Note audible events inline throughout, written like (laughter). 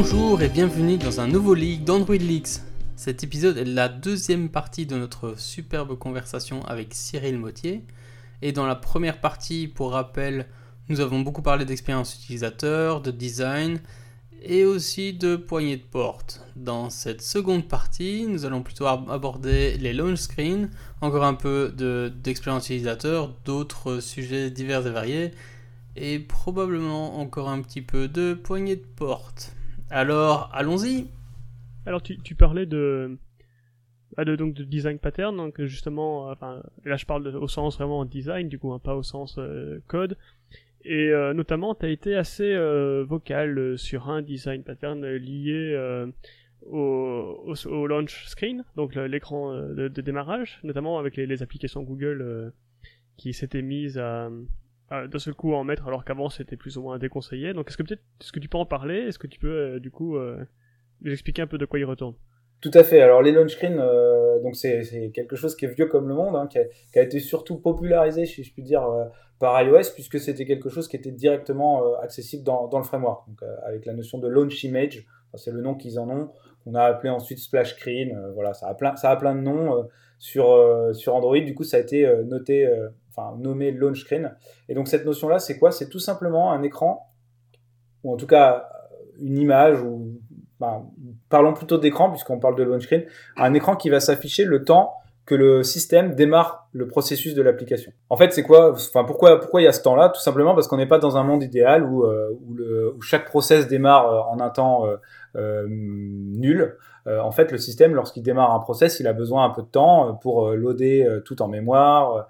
Bonjour et bienvenue dans un nouveau leak d'Android Leaks. Cet épisode est la deuxième partie de notre superbe conversation avec Cyril Mottier. Et dans la première partie, pour rappel, nous avons beaucoup parlé d'expérience utilisateur, de design et aussi de poignées de porte. Dans cette seconde partie, nous allons plutôt aborder les launch screens, encore un peu d'expérience utilisateur, d'autres sujets divers et variés, et probablement encore un petit peu de poignées de porte. Alors, allons-y Alors, tu, parlais ah, de, donc, de design pattern, donc justement, enfin, là je parle au sens vraiment design, du coup, hein, pas au sens euh, code. Et euh, notamment, tu été assez euh, vocal euh, sur un design pattern lié au, au, launch screen, donc l'écran de, démarrage, notamment avec les, applications Google qui s'étaient mises à, d'un seul coup en mettre alors qu'avant c'était plus ou moins déconseillé. Donc est-ce que peut-être est-ce que tu peux en parler? Est-ce que tu peux du coup nous expliquer un peu de quoi il retourne? Tout à fait. Alors les launch screens, euh, donc c'est quelque chose qui est vieux comme le monde, hein, qui, a, qui, a, été surtout popularisé, si je puis dire, euh, par iOS, puisque c'était quelque chose qui était directement euh, accessible dans, dans, le framework, donc, avec la notion de launch image. c'est le nom qu'ils en ont. On a appelé ensuite splash screen. voilà, ça a plein, ça a plein de noms sur sur Android. Du coup, ça a été noté, nommé launch screen. Et donc cette notion-là, c'est quoi? C'est tout simplement un écran, ou en tout cas une image ou parlons plutôt d'écran puisqu'on parle de launch screen, un écran qui va s'afficher le temps que le système démarre le processus de l'application. En fait, c'est quoi? Enfin, pourquoi pourquoi il y a ce temps-là? Tout simplement parce qu'on n'est pas dans un monde idéal où, euh, où, chaque process démarre euh, en un temps euh nul. Euh, en fait, le système, lorsqu'il démarre un process, il a besoin un peu de temps pour loader tout en mémoire,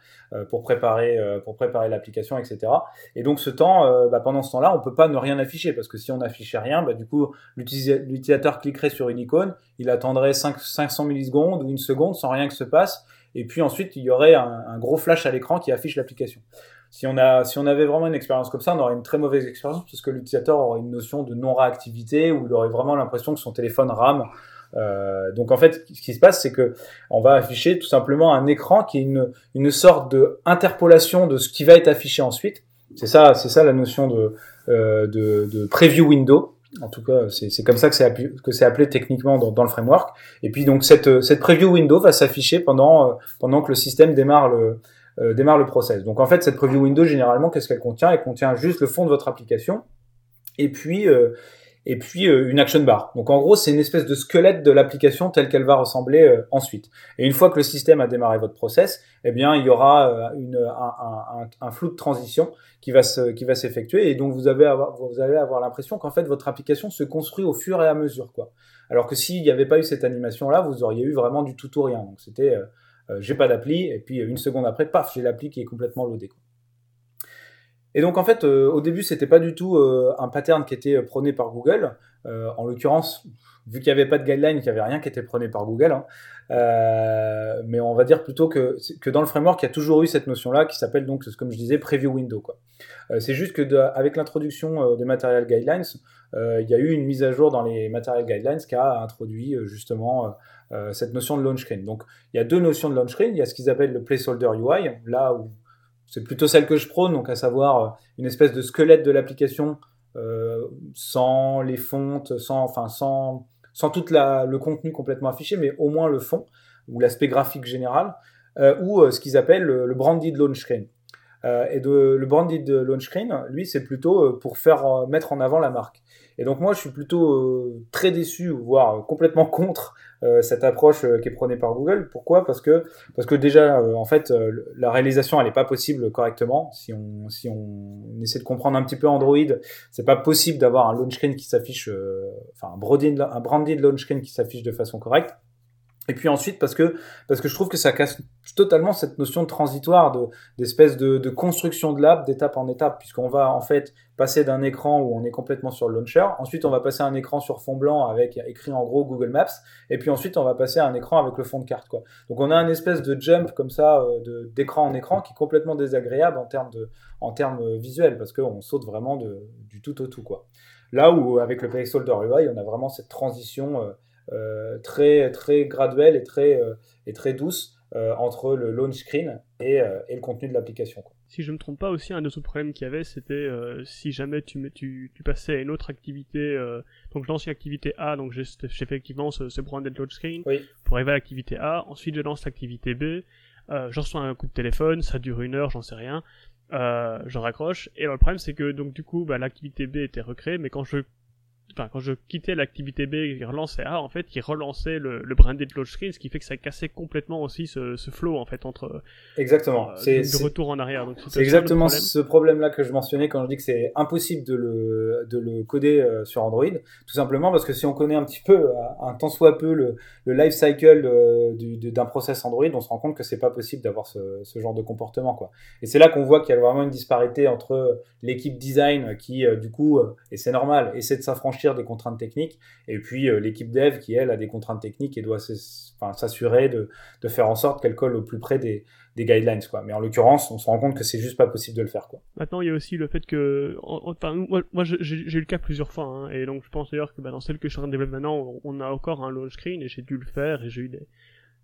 pour préparer pour préparer l'application, etc. Et donc, ce temps, bah, pendant ce temps-là, on peut pas ne rien afficher parce que si on n'affichait rien, bah, du coup, l'utilisateur cliquerait sur une icône, il attendrait 5, 500 millisecondes ou une seconde sans rien que se passe et puis ensuite il y aurait un, gros flash à l'écran qui affiche l'application. Si on, si on avait vraiment une expérience comme ça, on aurait une très mauvaise expérience parce que l'utilisateur aurait une notion de non-réactivité ou il aurait vraiment l'impression que son téléphone rame. Euh, donc en fait, ce qui se passe, c'est que on va afficher tout simplement un écran qui est une, une sorte de interpolation de ce qui va être affiché ensuite. C'est ça, c'est ça la notion de, euh, de, de preview window. En tout cas, c'est comme ça que c'est appelé, appelé techniquement dans, dans, le framework. Et puis donc cette, cette preview window va s'afficher pendant, euh, pendant que le système démarre le, euh, démarre le process. Donc en fait, cette preview window, généralement, qu'est-ce qu'elle contient? Elle contient juste le fond de votre application. Et puis, euh, et puis euh, une action bar. Donc en gros, c'est une espèce de squelette de l'application telle qu'elle va ressembler euh, ensuite. Et une fois que le système a démarré votre process, eh bien il y aura euh, une, un, un, un, flou de transition qui va se, qui va s'effectuer et donc vous avez avoir, vous allez avoir l'impression qu'en fait votre application se construit au fur et à mesure quoi. Alors que s'il n'y avait pas eu cette animation là, vous auriez eu vraiment du tout ou rien. Donc c'était j'ai pas d'appli et puis une seconde après, paf, j'ai l'appli qui est complètement loadé. Quoi. Et donc en fait, euh, au début, c'était pas du tout euh, un pattern qui était prôné par Google. Euh, en l'occurrence, vu qu'il n'y avait pas de guideline, qu'il n'y avait rien qui était prôné par Google. Hein. mais on va dire plutôt que, dans le framework, il y a toujours eu cette notion-là qui s'appelle donc, comme je disais, preview window. C'est juste que avec l'introduction des material guidelines, il y a eu une mise à jour dans les material guidelines qui a introduit justement cette notion de launch screen. Donc il y a deux notions de launch screen. Il y a ce qu'ils appellent le placeholder UI, là où c'est plutôt celle que je prône, donc à savoir euh, une espèce de squelette de l'application euh, sans les fontes, sans, enfin sans, sans tout le contenu complètement affiché, mais au moins le fond ou l'aspect graphique général, euh, ou ce qu'ils appellent le, le branded launch screen. Et de, le branded launch screen, lui, c'est plutôt pour faire mettre en avant la marque. Et donc moi, je suis plutôt très déçu, voire complètement (laughs) contre euh, cette approche euh, qui est prônée par Google. Pourquoi? Parce que parce que déjà euh, en fait la réalisation elle n'est pas possible correctement. Si on si on essaie de comprendre un petit peu Android, c'est pas possible d'avoir un launch screen qui s'affiche, enfin un un branded launch screen qui s'affiche de façon correcte. Et puis ensuite parce que parce que je trouve que ça casse totalement cette notion de transitoire de d'espèce de, de, construction de l'app d'étape en étape puisqu'on va en fait passer d'un écran où on est complètement sur le launcher, ensuite on va passer à un écran sur fond blanc avec écrit en gros Google Maps et puis ensuite on va passer à un écran avec le fond de carte quoi. Donc on a une espèce de jump comme ça euh, d'écran en écran qui est complètement désagréable en termes de en termes visuels parce qu'on saute vraiment de, du tout au tout quoi. Là où avec le placeholder UI on a vraiment cette transition euh, euh, très très graduelle et très euh, et très douce entre le launch screen et, et le contenu de l'application. Si je me trompe pas aussi, un des autres problèmes qu'il y avait, c'était si jamais tu, tu, tu, passais à une autre activité, donc je lance une activité A, donc j'ai effectivement ce, ce branded launch screen, pour arriver à l'activité A, ensuite je lance l'activité B, euh, je reçois un coup de téléphone, ça dure une heure, j'en sais rien, euh, je raccroche, et le problème c'est que donc du coup bah, l'activité B était recréée, mais quand je enfin, quand je quittais l'activité B et relançais A, en fait, il relançait le, le branded launch screen, ce qui fait que ça cassait complètement aussi ce, ce flow, en fait, entre. Exactement. Euh, c'est de retour en arrière. C'est exactement ce problème-là que je mentionnais quand je dis que c'est impossible de le, de le coder euh, sur Android. Tout simplement parce que si on connaît un petit peu, euh, un tant soit peu, le, le life cycle d'un process Android, on se rend compte que c'est pas possible d'avoir ce, ce, genre de comportement, quoi. Et c'est là qu'on voit qu'il y a vraiment une disparité entre l'équipe design qui, du coup, et c'est normal, essaie de s'affranchir des contraintes techniques, et puis euh, l'équipe dev qui, elle, a des contraintes techniques et doit s'assurer de, faire en sorte qu'elle colle au plus près des, des guidelines. Quoi. Mais en l'occurrence, on se rend compte que c'est juste pas possible de le faire. Quoi. Maintenant, il y a aussi le fait que... Enfin, moi, j'ai eu le cas plusieurs fois, hein, et donc je pense d'ailleurs que bah, dans celle que je suis en train de développer maintenant, on a encore un launch screen, et j'ai dû le faire, et j'ai eu des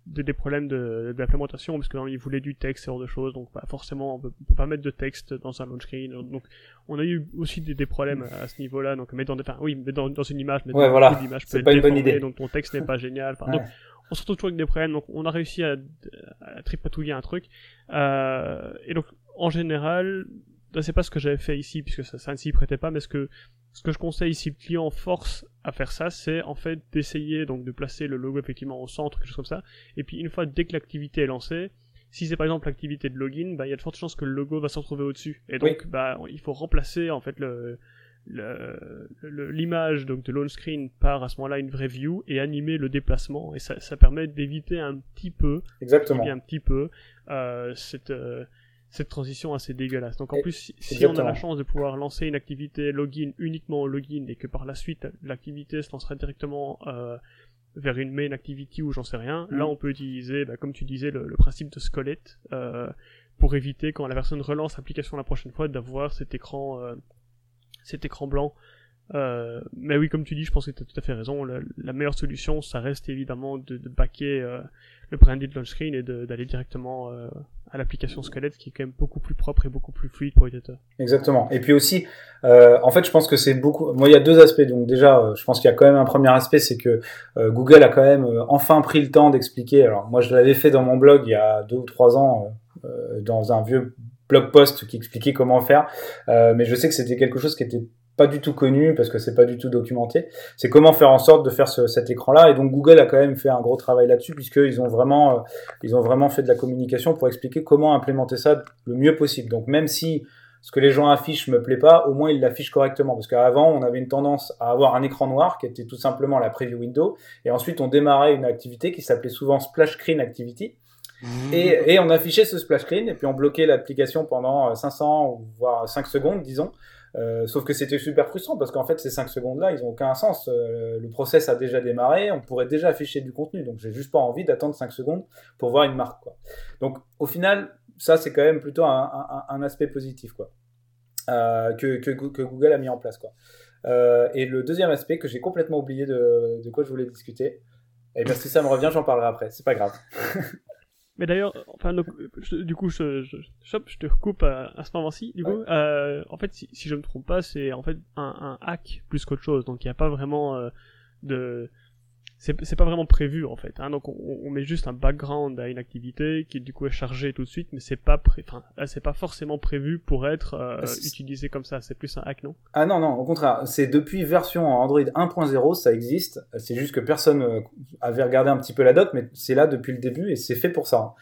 des problèmes d'implémentation de, parce que il voulait du texte ce genre de choses donc bah, forcément on peut, peut pas mettre de texte dans un launch screen donc on a eu aussi des, des problèmes à ce niveau-là donc mettre dans des, enfin, oui mais dans, dans une image mais ouais, voilà. c'est pas une bonne idée donc ton texte n'est pas (laughs) génial enfin, donc on se retrouve toujours avec des problèmes donc on a réussi à, à tripatouiller un truc euh, et donc en général c'est pas ce que j'avais fait ici puisque ça, ça ne s'y prêtait pas mais ce que ce que je conseille si le client force à faire ça c'est en fait d'essayer donc de placer le logo effectivement au centre quelque chose comme ça. Et puis une fois dès que l'activité est lancée si c'est par exemple l'activité de login bah il y a de fortes chances que le logo va se retrouver au-dessus. Et donc bah il faut remplacer en fait le l'image donc de launch screen par à ce moment-là une vraie view et animer le déplacement. Et ça, ça permet d'éviter un petit peu exactement. un petit peu euh, cette euh, cette transition assez dégueulasse. Donc en plus, si, on a la chance de pouvoir lancer une activité login uniquement au login et que par la suite l'activité se lancera directement euh, vers une main activity ou j'en sais rien, là mm. on peut utiliser, bah, comme tu disais, le, principe de squelette euh, pour éviter quand la personne relance l'application la prochaine fois d'avoir cet écran, euh, cet écran blanc. Euh, mais oui, comme tu dis, je pense que tu as tout à fait raison. La, meilleure solution, ça reste évidemment de, de backer euh, le branded launch screen et d'aller directement euh, à l'application squelette qui est quand même beaucoup plus propre et beaucoup plus fluide pour l'utilisateur. Exactement. Et puis aussi, euh, en fait, je pense que c'est beaucoup. Moi, il y a deux aspects. Donc déjà, euh, je pense qu'il y a quand même un premier aspect, c'est que Google a quand même enfin pris le temps d'expliquer. Alors moi, je l'avais fait dans mon blog il y a deux ou trois ans, dans un vieux blog post qui expliquait comment faire. mais je sais que c'était quelque chose qui était pas du tout connu parce que c'est pas du tout documenté. C'est comment faire en sorte de faire ce, cet écran-là. Et donc Google a quand même fait un gros travail là-dessus puisqu'ils ont vraiment, euh, ils ont vraiment fait de la communication pour expliquer comment implémenter ça le mieux possible. Donc même si ce que les gens affichent me plaît pas, au moins ils l'affichent correctement. Parce qu'avant, on avait une tendance à avoir un écran noir qui était tout simplement la preview window. Et ensuite, on démarrait une activité qui s'appelait souvent splash screen activity. Mmh. Et, et, on affichait ce splash screen et puis on bloquait l'application pendant 500 voire 5 secondes, disons. Euh, sauf que c'était super frustrant parce qu'en fait ces 5 secondes là ils ont aucun sens. Euh, le process a déjà démarré, on pourrait déjà afficher du contenu donc j'ai juste pas envie d'attendre 5 secondes pour voir une marque. Donc au final ça c'est quand même plutôt un, aspect positif quoi, euh, que, Google a mis en place. Quoi. Et le deuxième aspect que j'ai complètement oublié de, de, quoi je voulais discuter, et bien si ça me revient j'en parlerai après, c'est pas grave. (laughs) Mais d'ailleurs, enfin, du coup, je, je, je, te recoupe à, à ce moment-ci. Du coup, euh, en fait, si, si, je me trompe pas, c'est en fait un, un hack plus qu'autre chose. Donc, il n'y a pas vraiment euh, de c'est pas vraiment prévu en fait. Hein. Donc on, on, met juste un background à une activité qui du coup est chargée tout de suite, mais c'est pas pré... enfin, c'est pas forcément prévu pour être euh, utilisé comme ça. C'est plus un hack, non? Ah non non, au contraire, c'est depuis version Android 1.0 ça existe. C'est juste que personne euh, avait regardé un petit peu la doc, mais c'est là depuis le début et c'est fait pour ça. Hein.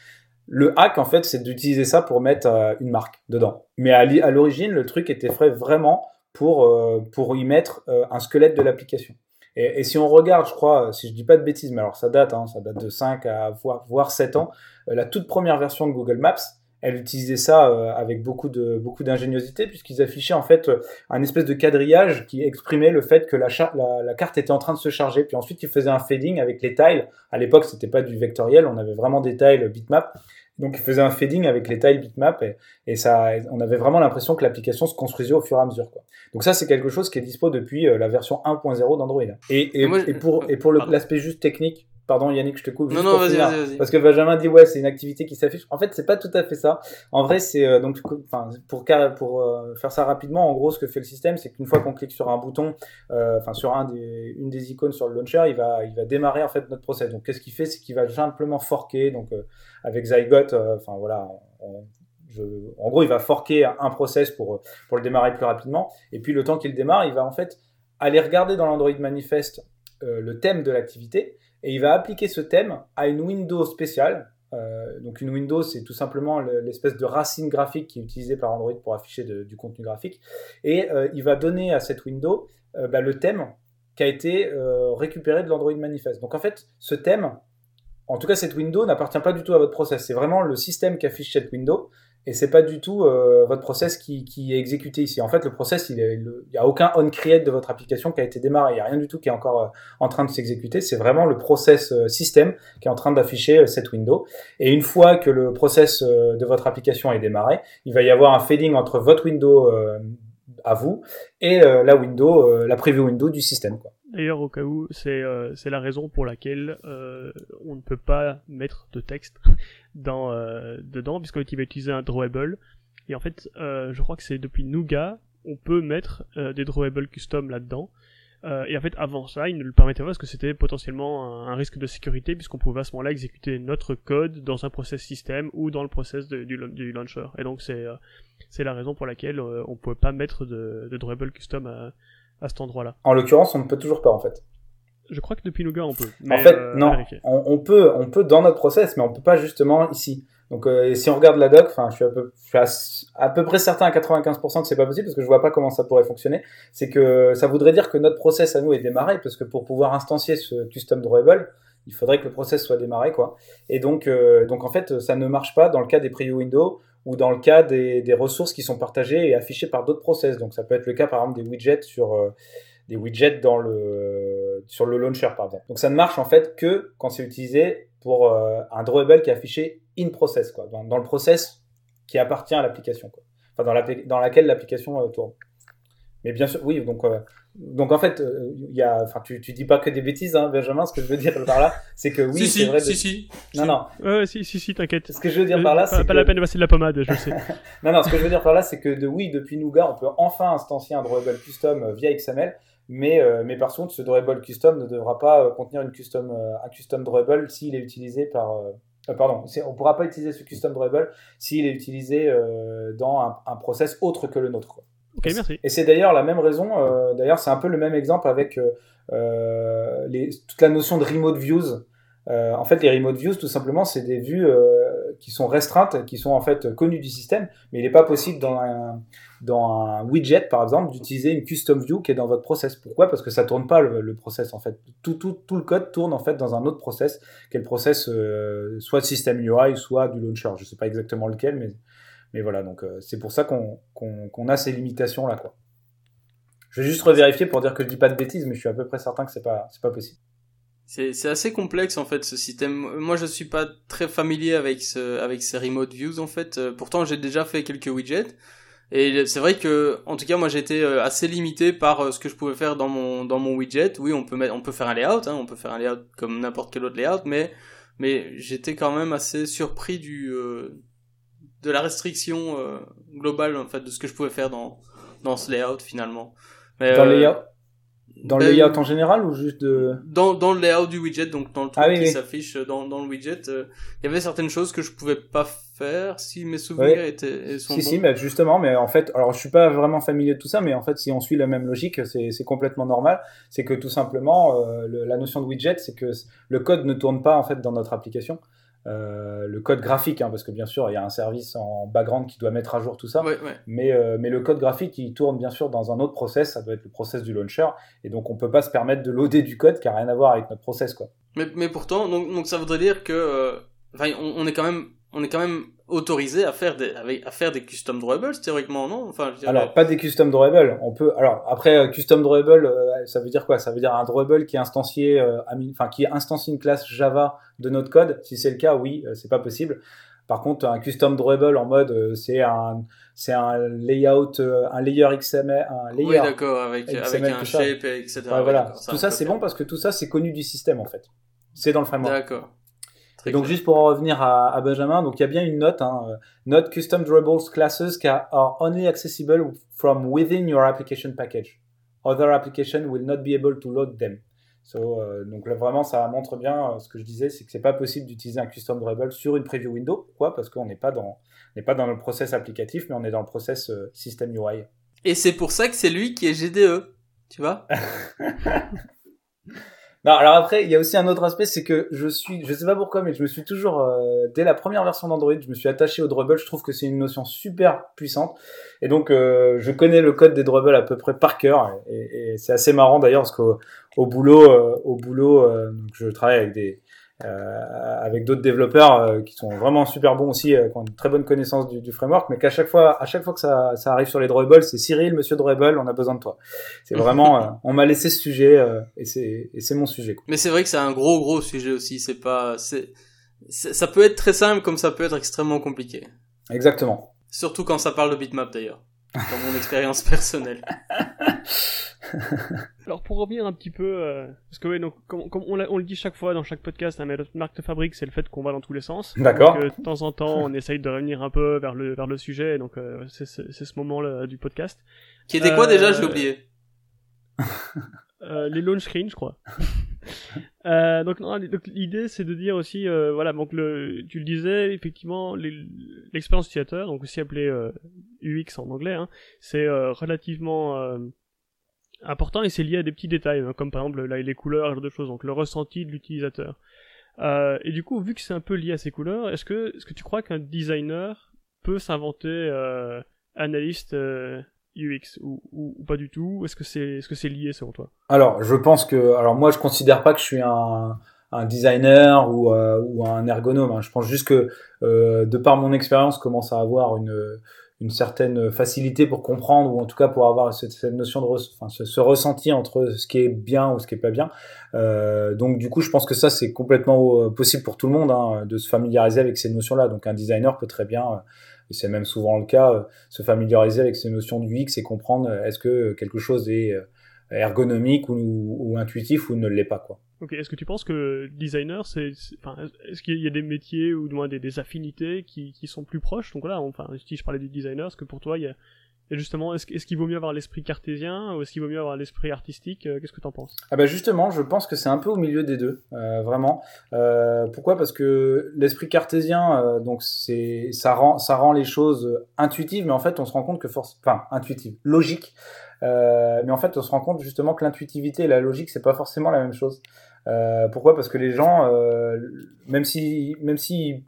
Le hack, en fait, c'est d'utiliser ça pour mettre euh, une marque dedans. Mais à l'origine, le truc était fait vraiment pour, pour y mettre un squelette de l'application. Et, si on regarde, je crois, si je dis pas de bêtises, mais alors ça date, hein, ça date de 5 à voire, voire 7 ans, euh, la toute première version de Google Maps, elle utilisait ça euh, avec beaucoup de beaucoup d'ingéniosité puisqu'ils affichaient en fait un espèce de quadrillage qui exprimait le fait que la, la, la, carte était en train de se charger. Puis ensuite, ils faisaient un fading avec les tiles. À l'époque, c'était pas du vectoriel, on avait vraiment des tiles bitmap. Donc, il faisait un fading avec les tiles bitmap et, et ça, on avait vraiment l'impression que l'application se construisait au fur et à mesure. Quoi. Donc ça, c'est quelque chose qui est dispo depuis euh, la version 1.0 d'Android. Et, et, et, pour, et pour l'aspect juste technique, Pardon Yannick, je te coupe. Non, non, vas-y, vas-y. Parce que Benjamin dit ouais, c'est une activité qui s'affiche. En fait, c'est pas tout à fait ça. En vrai, c'est euh, donc, enfin, pour pour euh, faire ça rapidement, en gros, ce que fait le système, c'est qu'une fois qu'on clique sur un bouton, euh, enfin sur un des, une des icônes sur le launcher, il va, il va démarrer en fait notre process. Donc, qu'est-ce qu'il fait, c'est qu'il va simplement forker. Donc, avec Zygote, enfin voilà, en gros, il va forker un process pour le démarrer plus rapidement. Et puis, le temps qu'il démarre, il va en fait aller regarder dans l'Android Manifest le thème de l'activité et il va appliquer ce thème à une window spéciale. Euh, donc une window, c'est tout simplement l'espèce de racine graphique qui est utilisée par Android pour afficher du contenu graphique. Et euh, il va donner à cette window euh, bah, le thème qui a été récupéré de l'Android Manifest. Donc en fait, ce thème, en tout cas cette window, n'appartient pas du tout à votre process. C'est vraiment le système qui affiche cette window et c'est pas du tout euh, votre process qui, qui, est exécuté ici. En fait, le process, il n'y a aucun on create de votre application qui a été démarré. Il n'y a rien du tout qui est encore euh, en train de s'exécuter. C'est vraiment le process euh, système qui est en train d'afficher cette window. Et une fois que le process de votre application est démarré, il va y avoir un fading entre votre window à vous et la window, la preview window du système. Quoi. D'ailleurs, au cas où, c'est euh, la raison pour laquelle euh, on ne peut pas mettre de texte (laughs) dans, euh, dedans, puisqu'il va utiliser un drawable. Et en fait, je crois que c'est depuis Nougat, on peut mettre des drawables custom là-dedans. et en fait, avant ça, il ne le permettait pas parce que c'était potentiellement un, risque de sécurité, puisqu'on pouvait à ce moment-là exécuter notre code dans un process système ou dans le process du, launcher. Et donc, c'est c'est la raison pour laquelle on ne pouvait pas mettre de, de drawable custom à à cet endroit-là. En l'occurrence, on ne peut toujours pas en fait. Je crois que depuis Nougat on peut. en fait, euh, non. On, peut, on peut dans notre process, mais on peut pas justement ici. Donc, euh, si on regarde la doc, enfin, je suis à peu, je suis à, peu près certain à 95% que c'est pas possible parce que je vois pas comment ça pourrait fonctionner. C'est que ça voudrait dire que notre process à nous est démarré parce que pour pouvoir instancier ce custom drawable, il faudrait que le process soit démarré, quoi. Et donc, euh, donc en fait, ça ne marche pas dans le cas des preview windows ou dans le cas des, ressources qui sont partagées et affichées par d'autres process. Donc ça peut être le cas par exemple des widgets sur euh, des widgets dans le sur le launcher par exemple. Donc ça ne marche en fait que quand c'est utilisé pour euh, un drawable qui est affiché in process quoi, dans, le process qui appartient à l'application quoi. Dans, dans laquelle l'application euh, tourne. Mais bien sûr, oui, donc donc en fait, il y a, enfin, tu, tu dis pas que des bêtises, hein, Benjamin. Ce que je veux dire par là, c'est que oui, c'est vrai. Si, si. Non, non. Ouais, si, si, si, t'inquiète. Ce que je veux dire par là, c'est pas, la peine de passer de la pommade, je sais. (laughs) non, non. Ce que je veux dire par là, c'est que de oui, depuis Nougat, on peut enfin instancier un drawable custom euh, via XML. Mais, euh, mais par contre, ce drawable custom ne devra pas euh, contenir une custom, un custom drawable s'il est utilisé par. pardon, on pourra pas utiliser ce custom drawable s'il est utilisé dans un, un, process autre que le nôtre. Quoi. Merci. Et c'est d'ailleurs la même raison, euh, d'ailleurs c'est un peu le même exemple avec euh, euh, les, toute la notion de remote views. en fait, les remote views, tout simplement, c'est des vues qui sont restreintes, qui sont en fait connues du système, mais il n'est pas possible dans un, dans un widget, par exemple, d'utiliser une custom view qui est dans votre process. Pourquoi? Parce que ça tourne pas le, le, process en fait. Tout, tout, tout, le code tourne en fait dans un autre process, qui est le process soit de système UI, soit du launcher. Je sais pas exactement lequel, mais mais voilà, donc euh, c'est pour ça qu'on a ces limitations là, quoi. Je vais juste revérifier pour dire que je dis pas de bêtises, mais je suis à peu près certain que c'est pas pas possible. C'est assez complexe en fait ce système. Moi je suis pas très familier avec ce avec ces remote views en fait. Euh, pourtant j'ai déjà fait quelques widgets et c'est vrai que en tout cas moi j'étais euh, assez limité par ce que je pouvais faire dans mon dans mon widget. Oui on peut mettre on peut faire un layout, hein, on peut faire un layout comme n'importe quel autre layout, mais mais j'étais quand même assez surpris du de la restriction euh, globale en fait de ce que je pouvais faire dans dans ce layout finalement. dans le euh, layout dans le ben, layout en général ou juste de dans dans le layout du widget donc dans le truc ah qui s'affiche dans dans le widget euh, il y avait certaines choses que je pouvais pas faire si mes souvenirs étaient sont si si mais justement mais en fait alors je suis pas vraiment familier de tout ça mais en fait si on suit la même logique c'est c'est complètement normal. C'est que tout simplement la notion de widget c'est que le code ne tourne pas en fait dans notre application euh, le code graphique, hein, parce que bien sûr, il y a un service en background qui doit mettre à jour tout ça. Mais, euh, mais le code graphique, il tourne bien sûr dans un autre process, ça doit être le process du launcher, et donc on peut pas se permettre de loader du code qui a rien à voir avec notre process, quoi. Mais, mais pourtant, donc, donc ça voudrait dire que, euh, on, est quand même, on est quand même autorisé à faire des à faire des custom drawables théoriquement non? Enfin alors pas des custom drawables on peut alors après euh, custom drawable euh, ça veut dire quoi? Ça veut dire un drawable qui est instancié euh, enfin qui instancie une classe Java de notre code. Si c'est le cas oui c'est pas possible. Par contre un custom drawable en mode c'est un c'est un layout un layer XML un layer oui d'accord avec avec un shape etc voilà. Tout ça c'est bon parce que tout ça c'est connu du système en fait. C'est dans le framework. D'accord. Et donc juste pour en revenir à, à Benjamin, donc il y a bien une note, hein, euh, note custom durables classes are only accessible from within your application package. Other application will not be able to load them. So, euh, donc là vraiment ça montre bien euh, ce que je disais, c'est que c'est pas possible d'utiliser un custom durable sur une preview window. Pourquoi? Parce qu'on n'est pas dans n'est pas dans le process applicatif, mais on est dans le process euh, system UI. Et c'est pour ça que c'est lui qui est GDE, tu vois? (laughs) Non, alors après, il y a aussi un autre aspect, c'est que je suis, je sais pas pourquoi, mais je me suis toujours, euh, dès la première version d'Android, je me suis attaché au Drupal. Je trouve que c'est une notion super puissante, et donc euh, je connais le code des Drupal à peu près par cœur, et, c'est assez marrant d'ailleurs parce qu'au au boulot, euh, au boulot, euh, donc je travaille avec des, avec d'autres développeurs euh, qui sont vraiment super bons aussi, euh, qui ont une très bonne connaissance du, du framework, mais qu'à chaque fois, à chaque fois que ça, ça arrive sur les drawable, c'est Cyril, Monsieur Drawable, on a besoin de toi. C'est (laughs) vraiment, on m'a laissé ce sujet et c'est et c'est mon sujet. Quoi. Mais c'est vrai que c'est un gros gros sujet aussi. C'est pas, c'est, ça peut être très simple comme ça peut être extrêmement compliqué. Exactement. Surtout quand ça parle de bitmap d'ailleurs, dans mon (laughs) expérience personnelle. (laughs) (laughs) Alors pour revenir un petit peu, euh, parce que oui, donc comme, comme on, on, le dit chaque fois dans chaque podcast, hein, mais notre marque de fabrique, c'est le fait qu'on va dans tous les sens. D'accord. Euh, de temps en temps, on essaye de revenir un peu vers le vers le sujet, donc euh, c'est ce moment-là du podcast. Qui était quoi déjà? J'ai oublié. (laughs) les launch screens, je crois. (laughs) Euh, donc, donc l'idée c'est de dire aussi euh, voilà donc le tu le disais effectivement l'expérience utilisateur donc aussi appelé euh, UX en anglais hein, c'est relativement important et c'est lié à des petits détails, hein, comme par exemple là, les couleurs, genre de choses, donc le ressenti de l'utilisateur. Euh, et du coup, vu que c'est un peu lié à ces couleurs, est-ce que, est-ce que tu crois qu'un designer peut s'inventer euh, analyste euh, UX ou, ou, ou, pas du tout Est-ce que c'est est-ce que c'est lié selon toi? Alors, je pense que alors moi je considère pas que je suis un un designer ou, ou un ergonome. Hein. Je pense juste que de par mon expérience, commence à avoir une une certaine facilité pour comprendre ou en tout cas pour avoir cette, cette notion de enfin, ce, ressenti entre ce qui est bien ou ce qui est pas bien. Euh, donc du coup, je pense que ça c'est complètement possible pour tout le monde hein, de se familiariser avec ces notions-là. Donc un designer peut très bien, et c'est même souvent le cas, se familiariser avec ces notions du X et comprendre est-ce que quelque chose est ergonomique ou, ou intuitif ou ne l'est pas quoi. Ok, est-ce que tu penses que designer, c'est, enfin, est-ce qu'il y a des métiers ou du moins des, affinités qui, sont plus proches? Donc là, enfin, si je parlais du designer, est-ce que pour toi, justement, est-ce, qu'il vaut mieux avoir l'esprit cartésien ou est-ce qu'il vaut mieux avoir l'esprit artistique? Qu'est-ce que tu en penses? Ah bah justement, je pense que c'est un peu au milieu des deux, euh, vraiment. Euh, pourquoi? Parce que l'esprit cartésien, euh, donc ça rend ça rend les choses intuitives, mais en fait, on se rend compte que force, enfin intuitive, logique. mais en fait, on se rend compte justement que l'intuitivité et la logique, c'est pas forcément la même chose. Euh, pourquoi? Parce que les gens, euh, même si, même si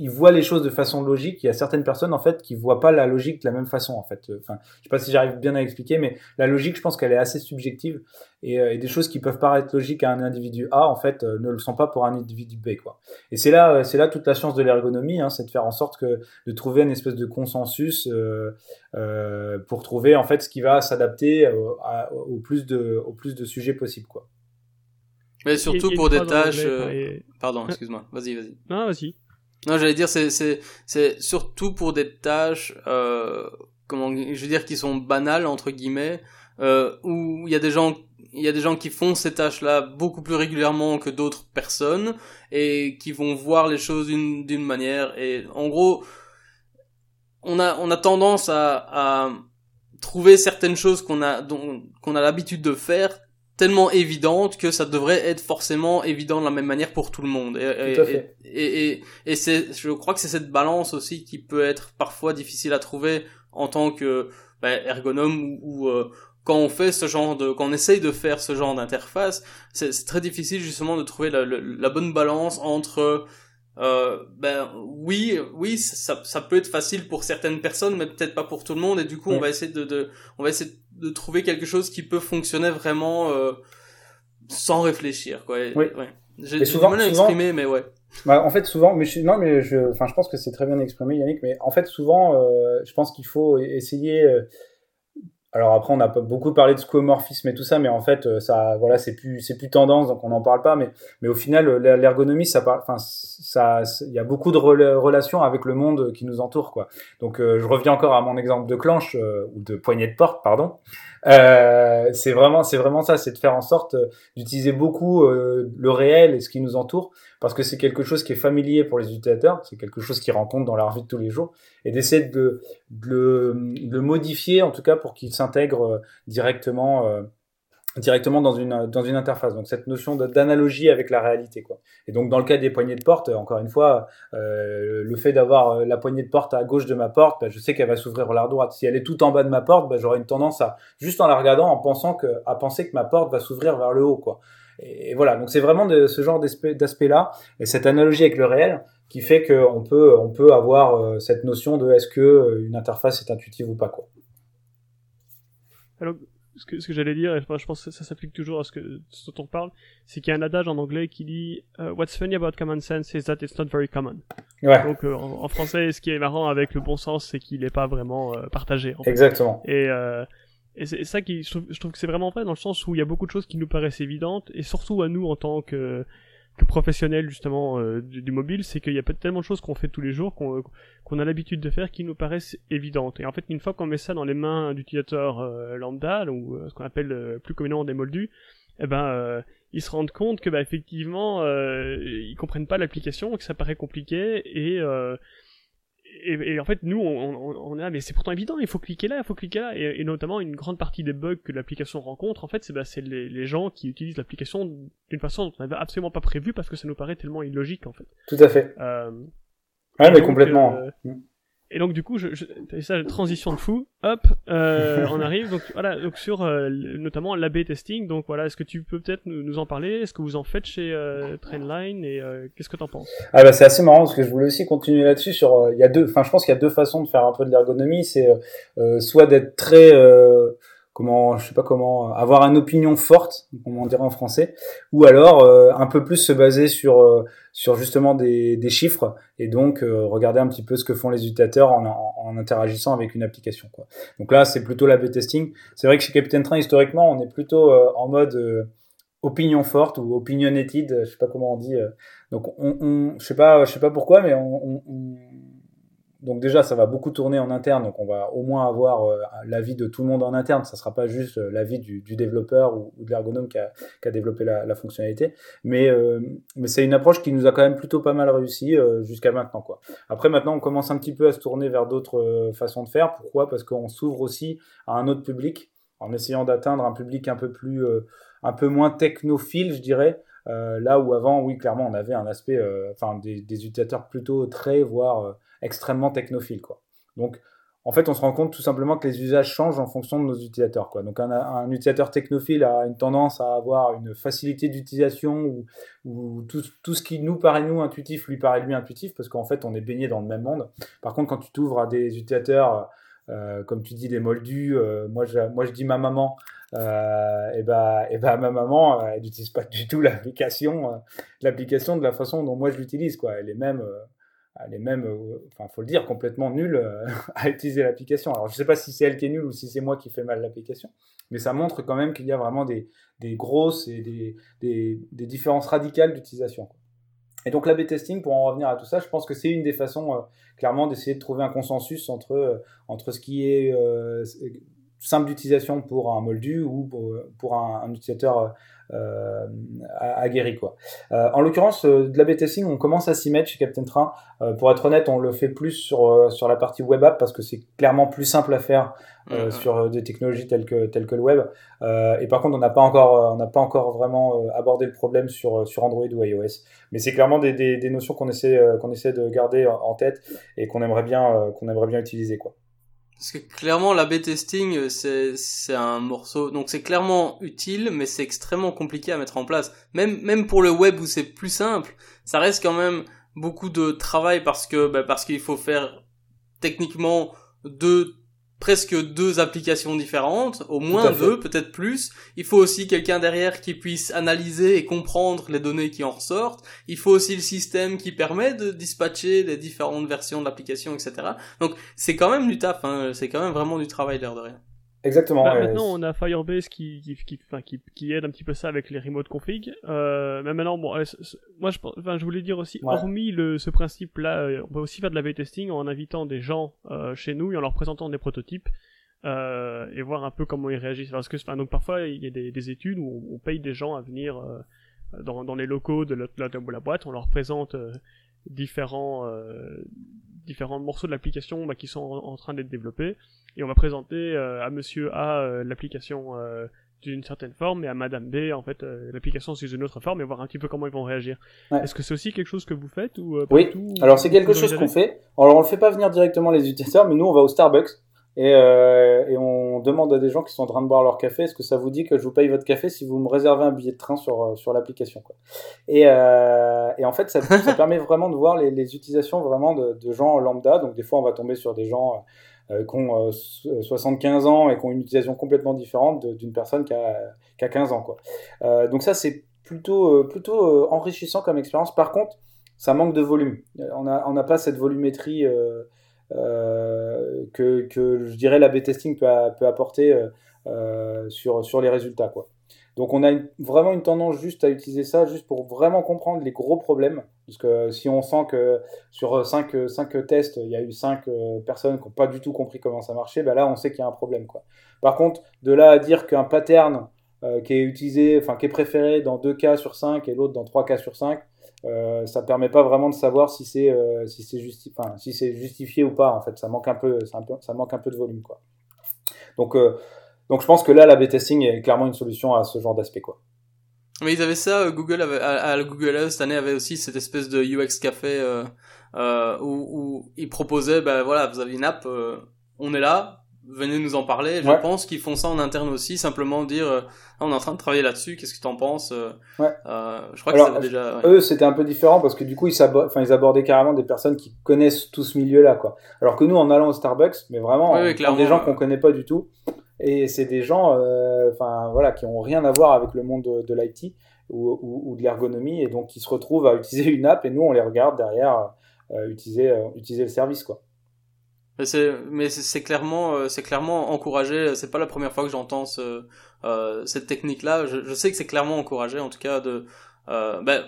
ils voient les choses de façon logique, il y a certaines personnes en fait qui voient pas la logique de la même façon en fait. Enfin, je sais pas si j'arrive bien à expliquer, mais la logique, je pense qu'elle est assez subjective et, euh, des choses qui peuvent paraître logiques à un individu A en fait euh, ne le sont pas pour un individu B quoi. Et c'est là, euh, c'est là toute la science de l'ergonomie, hein, c'est de faire en sorte que de trouver une espèce de consensus euh, pour trouver en fait ce qui va s'adapter au, au, plus de, au plus de sujets possible quoi. Mais surtout pour des tâches. Euh... Pardon, excuse-moi. Vas-y, vas-y. Non, vas-y. Non, j'allais dire, c'est c'est c'est surtout pour des tâches, euh, comment je veux dire, qui sont banales entre guillemets, euh, où il y a des gens il y a des gens qui font ces tâches-là beaucoup plus régulièrement que d'autres personnes et qui vont voir les choses d'une d'une manière et en gros on a on a tendance à, à trouver certaines choses qu'on a qu'on a l'habitude de faire tellement évidente que ça devrait être forcément évident de la même manière pour tout le monde. Et, tout et, et, et, et c'est, je crois que c'est cette balance aussi qui peut être parfois difficile à trouver en tant que ben, ergonome ou, ou euh, quand on fait ce genre de, quand on essaye de faire ce genre d'interface, c'est, très difficile justement de trouver la, la, la bonne balance entre euh, ben oui, oui, ça, ça peut être facile pour certaines personnes, mais peut-être pas pour tout le monde. Et du coup, ouais. on va essayer de, de, on va essayer de trouver quelque chose qui peut fonctionner vraiment euh, sans réfléchir, quoi. Oui. Ouais. J'ai du mal à exprimer, mais ouais. Bah, en fait, souvent, mais je, non, mais je, enfin, je pense que c'est très bien exprimé, Yannick. Mais en fait, souvent, euh, je pense qu'il faut essayer. Euh, alors après, on a beaucoup parlé de scomorphisme et tout ça, mais en fait, euh, ça, voilà, c'est plus, c'est plus tendance, donc on n'en parle pas. Mais, mais au final, euh, l'ergonomie, ça, enfin, ça, il y a beaucoup de relations avec le monde qui nous entoure, quoi. Donc, euh, je reviens encore à mon exemple de clenche ou de poignée de porte, pardon. Euh, c'est vraiment, c'est vraiment ça, c'est de faire en sorte d'utiliser beaucoup le réel et ce qui nous entoure, parce que c'est quelque chose qui est familier pour les utilisateurs, c'est quelque chose qu'ils rencontrent dans leur vie de tous les jours, et d'essayer de, de, le, de, le, modifier, en tout cas pour qu'ils s'intègre euh, directement euh, directement dans une dans une interface. Donc cette notion d'analogie avec la réalité quoi. Et donc dans le cas des poignées de porte, encore une fois, euh, le fait d'avoir la poignée de porte à gauche de ma porte, bah, je sais qu'elle va s'ouvrir vers la droite. Si elle est tout en bas de ma porte, bah, j'aurai une tendance à juste en la regardant en pensant que à penser que ma porte va s'ouvrir vers le haut quoi. Et, voilà, donc c'est vraiment de ce genre d'aspect là et cette analogie avec le réel qui fait qu'on peut on peut avoir cette notion de est-ce que une interface est intuitive ou pas quoi. Alors, ce que, ce que j'allais dire, et je pense que ça, s'applique toujours à ce, que, ce dont on parle, c'est qu'il y a un adage en anglais qui dit uh, What's funny about common sense is that it's not very common. Ouais. Donc euh, en, français, ce qui est marrant avec le bon sens, c'est qu'il n'est pas vraiment euh, partagé. En Exactement. Et, euh, et c'est ça qui, je trouve, je trouve que c'est vraiment vrai dans le sens où il y a beaucoup de choses qui nous paraissent évidentes, et surtout à nous en tant que professionnel justement euh, du, mobile, c'est qu'il y a tellement de choses qu'on fait tous les jours, qu'on a l'habitude de faire, qui nous paraissent évidentes. Et en fait, une fois qu'on met ça dans les mains d'utilisateurs euh, lambda, ou euh, ce qu'on appelle plus communément des moldus, eh ben ils se rendent compte que bah, effectivement ils comprennent pas l'application, que ça paraît compliqué et et, en fait, nous, on, on, est là, mais c'est pourtant évident, il faut cliquer là, il faut cliquer là. Et, notamment, une grande partie des bugs que l'application rencontre, en fait, c'est bah, les, les gens qui utilisent l'application d'une façon dont on n'avait absolument pas prévu parce que ça nous paraît tellement illogique, en fait. Tout à fait. Euh, ouais, mais complètement. Euh, mm. Et donc du coup, je, je ça, transition de fou. Hop, euh, on (laughs) arrive. Donc voilà, donc sur euh, notamment l'AB testing. Donc voilà, est-ce que tu peux peut-être nous, en parler? Est-ce que vous en faites chez euh, Trendline? Et euh, qu'est-ce que t'en penses? Ah bah c'est assez marrant parce que je voulais aussi continuer là-dessus. Sur, il y a deux. Enfin, je pense qu'il y a deux façons de faire un peu de l'ergonomie. C'est soit d'être très comment je sais pas comment avoir une opinion forte comme on dirait en français ou alors euh, un peu plus se baser sur euh, sur justement des, chiffres et donc euh, regarder un petit peu ce que font les utilisateurs en, interagissant avec une application. Donc là c'est plutôt l'A/B testing. C'est vrai que chez Captain Train historiquement on est plutôt en mode opinion forte ou opinionated, je sais pas comment on dit. donc on, on je sais pas je sais pas pourquoi mais on donc déjà, ça va beaucoup tourner en interne, donc on va au moins avoir euh, l'avis de tout le monde en interne. Ça sera pas juste euh, l'avis du, développeur ou, de l'ergonome qui a, développé la, fonctionnalité. Mais, euh, mais c'est une approche qui nous a quand même plutôt pas mal réussi jusqu'à maintenant. Après, maintenant, on commence un petit peu à se tourner vers d'autres façons de faire. Pourquoi? Parce qu'on s'ouvre aussi à un autre public, en essayant d'atteindre un public un peu plus, un peu moins technophile, je dirais. là où avant, oui, clairement, on avait un aspect, enfin, des, des, utilisateurs plutôt très, voire extrêmement technophile. Quoi. Donc, en fait, on se rend compte tout simplement que les usages changent en fonction de nos utilisateurs. Quoi. Donc, un, utilisateur technophile a une tendance à avoir une facilité d'utilisation où tout, tout, ce qui nous paraît nous intuitif lui paraît lui intuitif parce qu'en fait, on est baigné dans le même monde. Par contre, quand tu t'ouvres à des utilisateurs, euh, comme tu dis, des moldus, euh, moi, je, moi je dis ma maman, euh, et ben et bah, ma maman, elle n'utilise pas du tout l'application, euh, l'application de la façon dont moi je l'utilise. Elle est même elle est même, euh, enfin, faut le dire, complètement nulle euh, (laughs) à utiliser l'application. Alors, je ne sais pas si c'est elle qui est nulle ou si c'est moi qui fais mal l'application, mais ça montre quand même qu'il y a vraiment des, grosses et des, différences radicales d'utilisation. Et donc, l'AB testing, pour en revenir à tout ça, je pense que c'est une des façons, euh, clairement, d'essayer de trouver un consensus entre, entre ce qui est simple d'utilisation pour un moldu ou pour, un, utilisateur euh, aguerri. Quoi. Euh, en l'occurrence, euh, de la testing, on commence à s'y mettre chez Captain Train. Euh, pour être honnête, on le fait plus sur, sur la partie web app parce que c'est clairement plus simple à faire mm-hmm. sur des technologies telles que, telles que le web. et par contre, on n'a pas encore, on n'a pas encore vraiment abordé le problème sur, sur Android ou iOS. Mais c'est clairement des, des, des notions qu'on essaie, qu'on essaie de garder en tête et qu'on aimerait bien, qu'on aimerait bien utiliser. Quoi. Parce que clairement, la B-testing, euh, c'est, c'est un morceau, donc c'est clairement utile, mais c'est extrêmement compliqué à mettre en place. Même, même pour le web où c'est plus simple, ça reste quand même beaucoup de travail parce que, bah, parce qu'il faut faire techniquement deux presque deux applications différentes, au moins deux, peut-être plus. Il faut aussi quelqu'un derrière qui puisse analyser et comprendre les données qui en ressortent. Il faut aussi le système qui permet de dispatcher les différentes versions de l'application, etc. Donc c'est quand même du taf, hein. c'est quand même vraiment du travail l'air de rien. Exactement. Bah, maintenant, on a Firebase qui qui, qui, enfin, qui, qui, aide un petit peu ça avec les remote config. Euh, mais maintenant, bon, moi, je, enfin, je voulais dire aussi, hormis le, ce principe-là, euh, on peut aussi faire de la V-testing en invitant des gens euh, chez nous et en leur présentant des prototypes. Euh, et voir un peu comment ils réagissent. Parce que, enfin, donc parfois il y a des, des études où on, paye des gens à venir dans, dans les locaux de la, de la, boîte, on leur présente différents différents morceaux de l'application bah, qui sont en, train d'être développés et on va présenter à Monsieur A l'application d'une certaine forme et à Madame B en fait l'application sous une autre forme et voir un petit peu comment ils vont réagir. Est-ce que c'est aussi quelque chose que vous faites ou Oui. Alors c'est quelque chose qu'on fait. Alors on le fait pas venir directement les utilisateurs, mais nous on va au Starbucks et, euh, et, on demande à des gens qui sont en train de boire leur café, est-ce que ça vous dit que je vous paye votre café si vous me réservez un billet de train sur, euh, sur l'application. Et, euh, et, en fait, ça, ça, (laughs) permet vraiment de voir les, les utilisations vraiment de, de, gens lambda. Donc des fois, on va tomber sur des gens euh, qui ont 75 ans et qui ont une utilisation complètement différente d'une personne qui a, qui a 15 ans. Quoi. donc ça, c'est plutôt, plutôt enrichissant comme expérience. Par contre, ça manque de volume. On n'a on pas cette volumétrie euh, que, que, je dirais l'A-B testing peut, apporter euh, euh, sur, les résultats. Quoi. Donc on a vraiment une tendance juste à utiliser ça, juste pour vraiment comprendre les gros problèmes. Parce que si on sent que sur 5, 5 tests, il y a eu 5 personnes qui n'ont pas du tout compris comment ça marchait, ben là on sait qu'il y a un problème. Quoi. Par contre, de là à dire qu'un pattern qui est utilisé, enfin qui est préféré dans 2 cas sur 5 et l'autre dans 3 cas sur 5, euh, ça permet pas vraiment de savoir si c'est euh, si c'est justifié ou pas en fait. Ça manque un peu manque un peu de volume quoi. Donc euh, donc je pense que là la B-testing est clairement une solution à ce genre d'aspect quoi. Mais ils avaient ça euh, Google à, Google cette année avait aussi cette espèce de UX café où, où ils proposaient ben voilà vous avez une app on est là venez nous en parler. Je pense qu'ils font ça en interne aussi, simplement dire euh, ah, on est en train de travailler là-dessus, qu'est-ce que tu en penses euh, ouais. euh, Je crois que déjà. Eux, c'était un peu différent parce que du coup, ils, enfin, ils abordaient carrément des personnes qui connaissent tout ce milieu-là, quoi. Alors que nous, en allant au Starbucks, mais vraiment, on, des gens qu'on connaît pas du tout, et c'est des gens, enfin voilà, qui ont rien à voir avec le monde de, de l'IT ou, ou, ou, de l'ergonomie, et donc qui se retrouvent à utiliser une app, et nous, on les regarde derrière utiliser utiliser le service, quoi. Mais c'est clairement, euh, c'est clairement encouragé. C'est pas la première fois que j'entends ce, euh, cette technique-là. Je, je, sais que c'est clairement encouragé, en tout cas de. Euh, ben,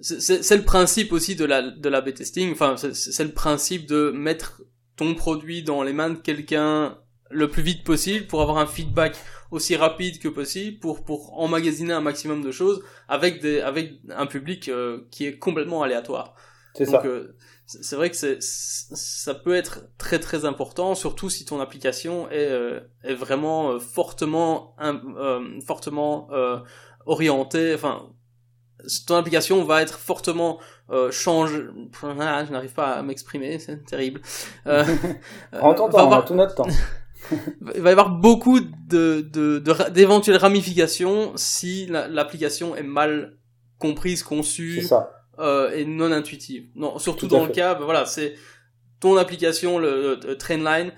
c'est le principe aussi de la de la B-testing. Enfin, c'est le principe de mettre ton produit dans les mains de quelqu'un le plus vite possible pour avoir un feedback aussi rapide que possible pour pour emmagasiner un maximum de choses avec des avec un public euh, qui est complètement aléatoire. C'est ça. Euh, c'est vrai que c'est ça peut être très très important, surtout si ton application est, euh, est vraiment euh, fortement euh, fortement orientée. Enfin, ton application va être fortement euh, change. Ah, je n'arrive pas à m'exprimer, c'est terrible. Euh, (laughs) en temps, avoir... tout notre temps. (laughs) il va y avoir beaucoup de d'éventuelles de, ramifications si l'application est mal comprise, conçue. C'est ça euh, et non intuitive. Non, surtout dans le cas, ben voilà, c'est ton application, le, Trainline,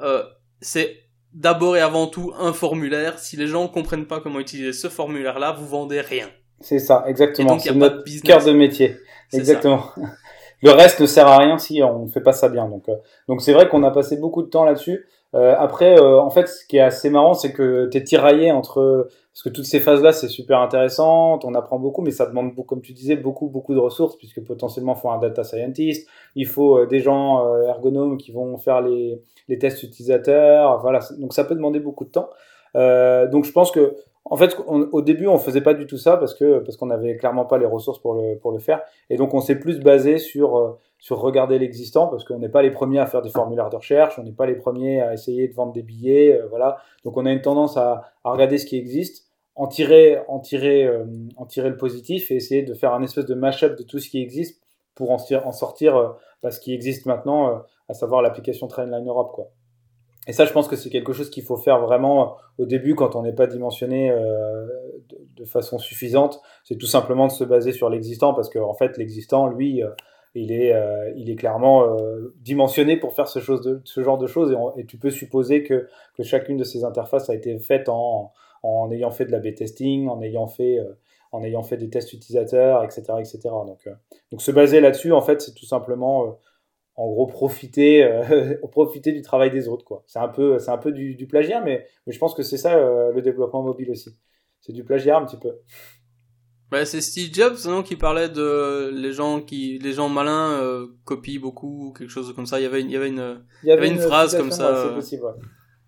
euh, c'est d'abord et avant tout un formulaire. Si les gens comprennent pas comment utiliser ce formulaire-là, vous vendez rien. C'est ça, exactement. C'est notre cœur de métier. Exactement. (laughs) Le reste ne sert à rien si on ne fait pas ça bien. Donc, euh, donc c'est vrai qu'on a passé beaucoup de temps là-dessus. Euh, après, euh, en fait, ce qui est assez marrant, c'est que tu es tiraillé entre parce que toutes ces phases-là, c'est super intéressant, on apprend beaucoup, mais ça demande, comme tu disais, beaucoup, beaucoup de ressources, puisque potentiellement, il faut un data scientist, il faut euh, des gens euh, ergonomes qui vont faire les, les, tests utilisateurs, voilà. Donc, ça peut demander beaucoup de temps. Euh, donc, je pense que, en fait, au début, on faisait pas du tout ça parce que parce qu'on n'avait clairement pas les ressources pour le pour le faire, et donc on s'est plus basé sur euh, sur regarder l'existant parce qu'on n'est pas les premiers à faire des formulaires de recherche, on n'est pas les premiers à essayer de vendre des billets, voilà. Donc, on a une tendance à, à regarder ce qui existe en tirer, en, tirer, euh, en tirer le positif et essayer de faire un espèce de mash-up de tout ce qui existe pour en, sortir euh, bah, ce qui existe maintenant, euh, à savoir l'application Trainline Europe. Quoi. Et ça, je pense que c'est quelque chose qu'il faut faire vraiment au début quand on n'est pas dimensionné de, de, façon suffisante. C'est tout simplement de se baser sur l'existant parce qu'en en fait, l'existant, lui, il est, il est clairement dimensionné pour faire ce, genre de choses et, tu peux supposer que, que, chacune de ces interfaces a été faite en, en ayant fait de la B-testing, en ayant fait euh, en ayant fait des tests utilisateurs, etc., etc. Donc, euh, donc se baser là-dessus, en fait, c'est tout simplement, euh, en gros profiter (laughs) profiter du travail des autres quoi. C'est un peu c'est un peu du, du plagiat mais, mais je pense que c'est ça le développement mobile aussi. C'est du plagiat un petit peu. Bah, c'est Steve Jobs non qui parlait de les gens qui les gens malins copient beaucoup quelque chose comme ça. Il y avait une il y avait une il y avait, une, phrase comme ça. C'est possible.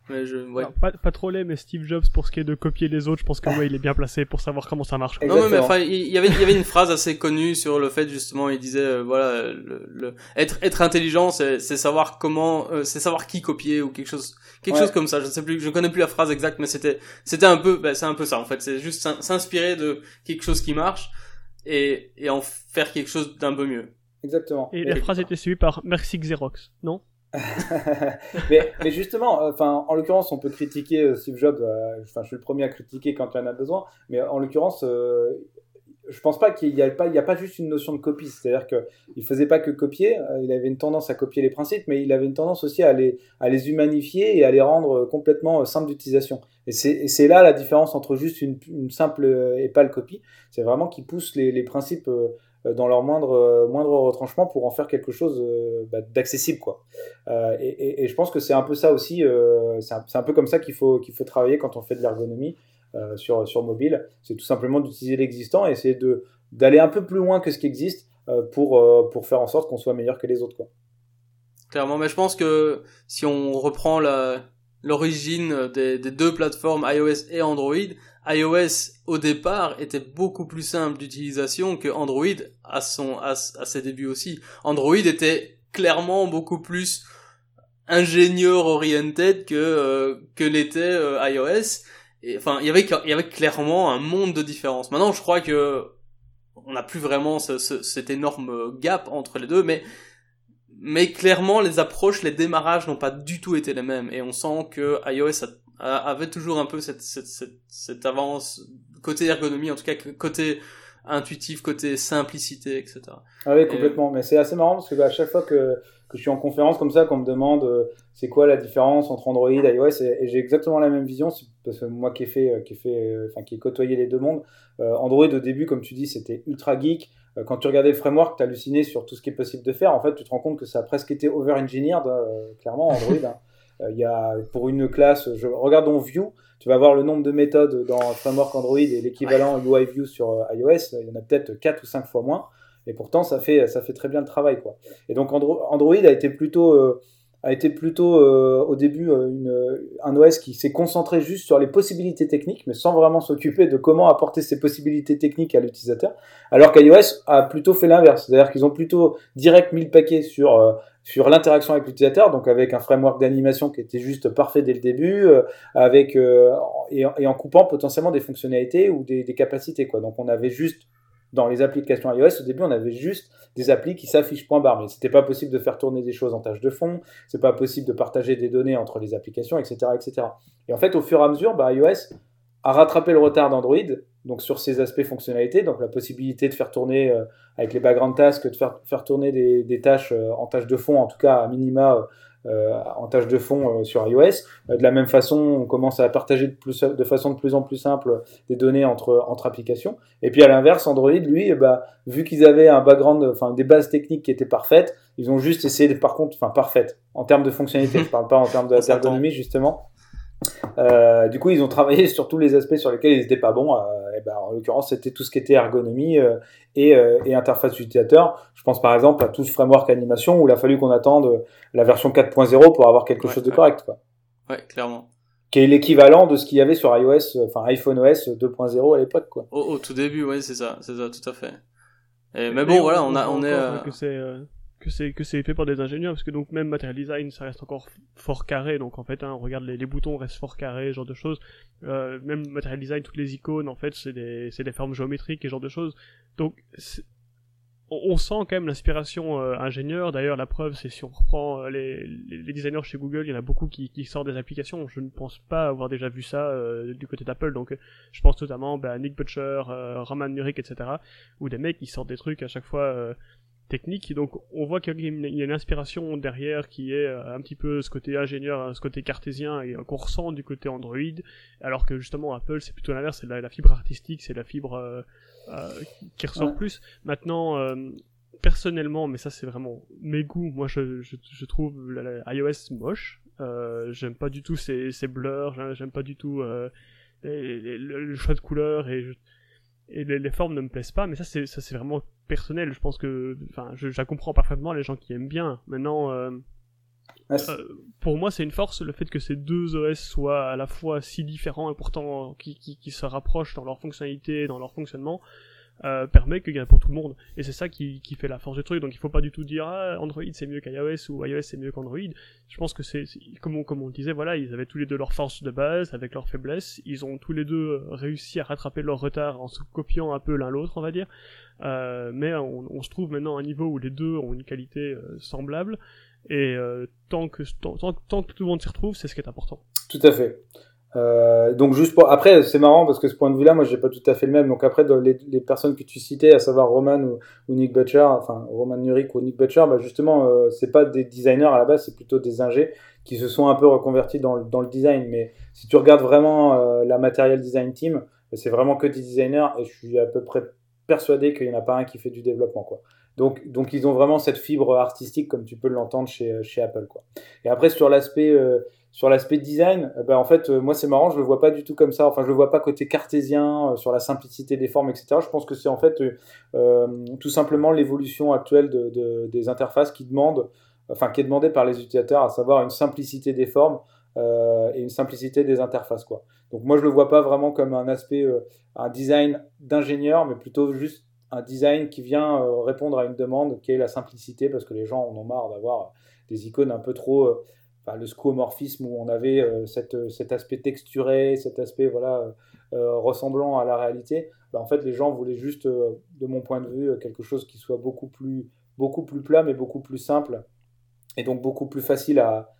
Mais je, ouais. pas, pas trop laid, mais Steve Jobs, pour ce qui est de copier les autres, je pense que ouais, il est bien placé pour savoir comment ça marche. Non, mais enfin, il y avait, il y avait une phrase assez connue sur le fait, justement, il disait, euh, voilà, le, le, être, être intelligent, c'est, c'est savoir comment, euh, c'est savoir qui copier ou quelque chose, quelque chose comme ça. Je ne sais plus, je connais plus la phrase exacte, mais c'était, c'était un peu, bah, c'est un peu ça, en fait. C'est juste s'inspirer de quelque chose qui marche et, et en faire quelque chose d'un peu mieux. Exactement. Et, et la phrase était suivie par Merci Xerox, non? (laughs) mais, justement, euh, en l'occurrence, on peut critiquer euh, Steve Jobs. Euh, enfin, je suis le premier à critiquer quand il en a besoin. Mais en l'occurrence, je pense pas qu'il n'y a pas, y a pas juste une notion de copie. C'est-à-dire que il faisait pas que copier. il avait une tendance à copier les principes, mais il avait une tendance aussi à les, à les humanifier et à les rendre complètement simples d'utilisation. Et c'est là la différence entre juste une, simple et pâle copie. C'est vraiment qu'il pousse les, principes dans leur moindre, euh, moindre retranchement pour en faire quelque chose euh, bah, d'accessible. Et, je pense que c'est un peu ça aussi, c'est un, peu comme ça qu'il faut, qu'il faut travailler quand on fait de l'ergonomie sur, sur mobile. C'est tout simplement d'utiliser l'existant et essayer d'aller un peu plus loin que ce qui existe pour, pour faire en sorte qu'on soit meilleur que les autres. Quoi. Clairement, mais je pense que si on reprend l'origine des, deux plateformes iOS et Android, iOS au départ était beaucoup plus simple d'utilisation que Android à son à, ses débuts aussi. Android était clairement beaucoup plus ingénieur oriented que euh, que l'était euh, iOS. Et enfin, il y avait il y avait clairement un monde de différence. Maintenant, je crois que on n'a plus vraiment ce, cet énorme gap entre les deux, mais mais clairement les approches, les démarrages n'ont pas du tout été les mêmes et on sent que iOS a avait toujours un peu cette, cette, cette, cette, avance, côté ergonomie, en tout cas côté intuitif, côté simplicité, etc. Ah oui, complètement. Mais c'est assez marrant parce que bah, à chaque fois que, que je suis en conférence comme ça, qu'on me demande euh, c'est quoi la différence entre Android et iOS, et, j'ai exactement la même vision, parce que moi qui ai fait, euh, qui ai fait, euh, enfin qui ai côtoyé les deux mondes, Android au début, comme tu dis, c'était ultra geek. Quand tu regardais le framework, tu hallucinais sur tout ce qui est possible de faire. En fait, tu te rends compte que ça a presque été over-engineered, clairement, Android. Hein. (laughs) Euh, il y a pour une classe, je, regardons View, tu vas voir le nombre de méthodes dans Framework Android et l'équivalent UI View sur euh, iOS, il y en a peut-être 4 ou 5 fois moins. Et pourtant, ça fait, ça fait très bien le travail. Quoi. Et donc, Android a été plutôt, euh, a été plutôt au début une, un OS qui s'est concentré juste sur les possibilités techniques, mais sans vraiment s'occuper de comment apporter ces possibilités techniques à l'utilisateur. Alors qu'iOS a plutôt fait l'inverse. C'est-à-dire qu'ils ont plutôt direct mis le paquet sur sur l'interaction avec l'utilisateur, donc avec un framework d'animation qui était juste parfait dès le début, euh, avec euh, et, en coupant potentiellement des fonctionnalités ou des, capacités. Donc on avait juste dans les applications iOS au début on avait juste des applis qui s'affichent point barre, mais c'était pas possible de faire tourner des choses en tâche de fond, c'est pas possible de partager des données entre les applications, etc., etc. Et en fait au fur et à mesure, bah, iOS a rattrapé le retard d'Android donc sur ces aspects fonctionnalités, donc la possibilité de faire tourner euh, avec les background tasks, de faire, faire tourner des, tâches euh, en tâches de fond, en tout cas à minima euh, en tâches de fond sur iOS. de la même façon, on commence à partager de, plus, de façon de plus en plus simple des données entre, entre applications. Et puis à l'inverse, Android, lui, eh ben, vu qu'ils avaient un background, enfin des bases techniques qui étaient parfaites, ils ont juste essayé de, par contre, enfin parfaites, en termes de fonctionnalité, je parle pas en termes (laughs) d'ergonomie justement, euh, du coup, ils ont travaillé (laughs) sur tous les aspects sur lesquels ils n'étaient pas bons. Euh, et ben, en l'occurrence, c'était tout ce qui était ergonomie euh, et, et, interface utilisateur. Je pense par exemple à tout ce framework animation où il a fallu qu'on attende la version 4.0 pour avoir quelque chose de correct. Quoi. Ouais, clairement. Qui est l'équivalent de ce qu'il y avait sur iOS, enfin iPhone OS 2.0 à l'époque. Quoi. Au, tout début, oui, c'est ça, c'est ça, tout à fait. Et, mais, bon, voilà, on, a, on est. Que c'est que c'est fait par des ingénieurs parce que donc même Material Design ça reste encore fort carré donc en fait hein, regarde les, les, boutons restent fort carrés genre de choses. Euh, même Material Design toutes les icônes en fait c'est des c'est des formes géométriques et genre de choses. Donc on, sent quand même l'inspiration euh, ingénieur. D'ailleurs la preuve c'est si on reprend euh, les, designers chez Google il y en a beaucoup qui, sortent des applications. Je ne pense pas avoir déjà vu ça euh, du côté d'Apple. Donc je pense notamment bah, Nick Butcher Roman Murik etc ou des mecs qui sortent des trucs à chaque fois technique. Donc on voit qu'il y a une inspiration derrière qui est euh, un petit peu ce côté ingénieur, ce côté cartésien et qu'on ressent du côté Android, alors que justement Apple c'est plutôt l'inverse, c'est la, fibre artistique, c'est la fibre euh, euh, qui ressort plus. Maintenant personnellement, mais ça c'est vraiment mes goûts, moi je, je, je trouve la, iOS moche. J'aime pas du tout ces blurs, j'aime pas du tout le choix de couleurs et, et les, formes ne me plaisent pas. Mais ça c'est ça c'est vraiment personnel. Je pense que, enfin, je, je comprends parfaitement les gens qui aiment bien. Maintenant. Euh, euh, pour moi, c'est une force le fait que ces deux OS soient à la fois si différents et pourtant qui, qui, qui se rapprochent dans leur fonctionnalité, dans leur fonctionnement euh, permet qu'il y en pour tout le monde. Et c'est ça qui, qui fait la force du truc. Donc il faut pas du tout dire ah, Android c'est mieux qu'iOS ou iOS c'est mieux qu'Android. Je pense que c'est comme on, comme on disait, voilà, ils avaient tous les deux leurs forces de base avec leurs faiblesses. Ils ont tous les deux réussi à rattraper leur retard en se copiant un peu l'un l'autre, on va dire. Euh, mais on, se trouve maintenant à un niveau où les deux ont une qualité euh, semblable. Et euh, tant, que, tant, tant, que tout le monde s'y retrouve, c'est ce qui est important. Tout à fait. Euh, donc juste pour après c'est marrant parce que ce point de vue là moi j'ai pas tout à fait le même. Donc après les, personnes que tu citais à savoir Roman ou, Nick Butcher enfin Roman Nurik ou Nick Butcher bah justement euh, c'est pas des designers à la base c'est plutôt des ingés qui se sont un peu reconvertis dans, le design. Mais si tu regardes vraiment euh, la Material Design Team c'est vraiment que des designers et je suis à peu près persuadé qu'il y en a pas un qui fait du développement quoi. Donc, donc ils ont vraiment cette fibre artistique comme tu peux l'entendre chez, chez Apple quoi. Et après sur l'aspect euh, sur l'aspect design, euh, bah en fait, euh, moi c'est marrant, je le vois pas du tout comme ça. Enfin, je le vois pas côté cartésien, euh, sur la simplicité des formes, etc. Je pense que c'est en fait tout simplement l'évolution actuelle de, des interfaces qui demande, enfin qui est demandée par les utilisateurs, à savoir une simplicité des formes et une simplicité des interfaces, quoi. Donc moi je le vois pas vraiment comme un aspect, un design d'ingénieur, mais plutôt juste un design qui vient répondre à une demande qui est la simplicité, parce que les gens en ont marre d'avoir des icônes un peu trop le scromorphisme où on avait euh, cette, cet aspect texturé, cet aspect voilà, euh, ressemblant à la réalité, bah, en fait les gens voulaient juste, euh, de mon point de vue, quelque chose qui soit beaucoup plus, beaucoup plus plat mais beaucoup plus simple et donc beaucoup plus facile à,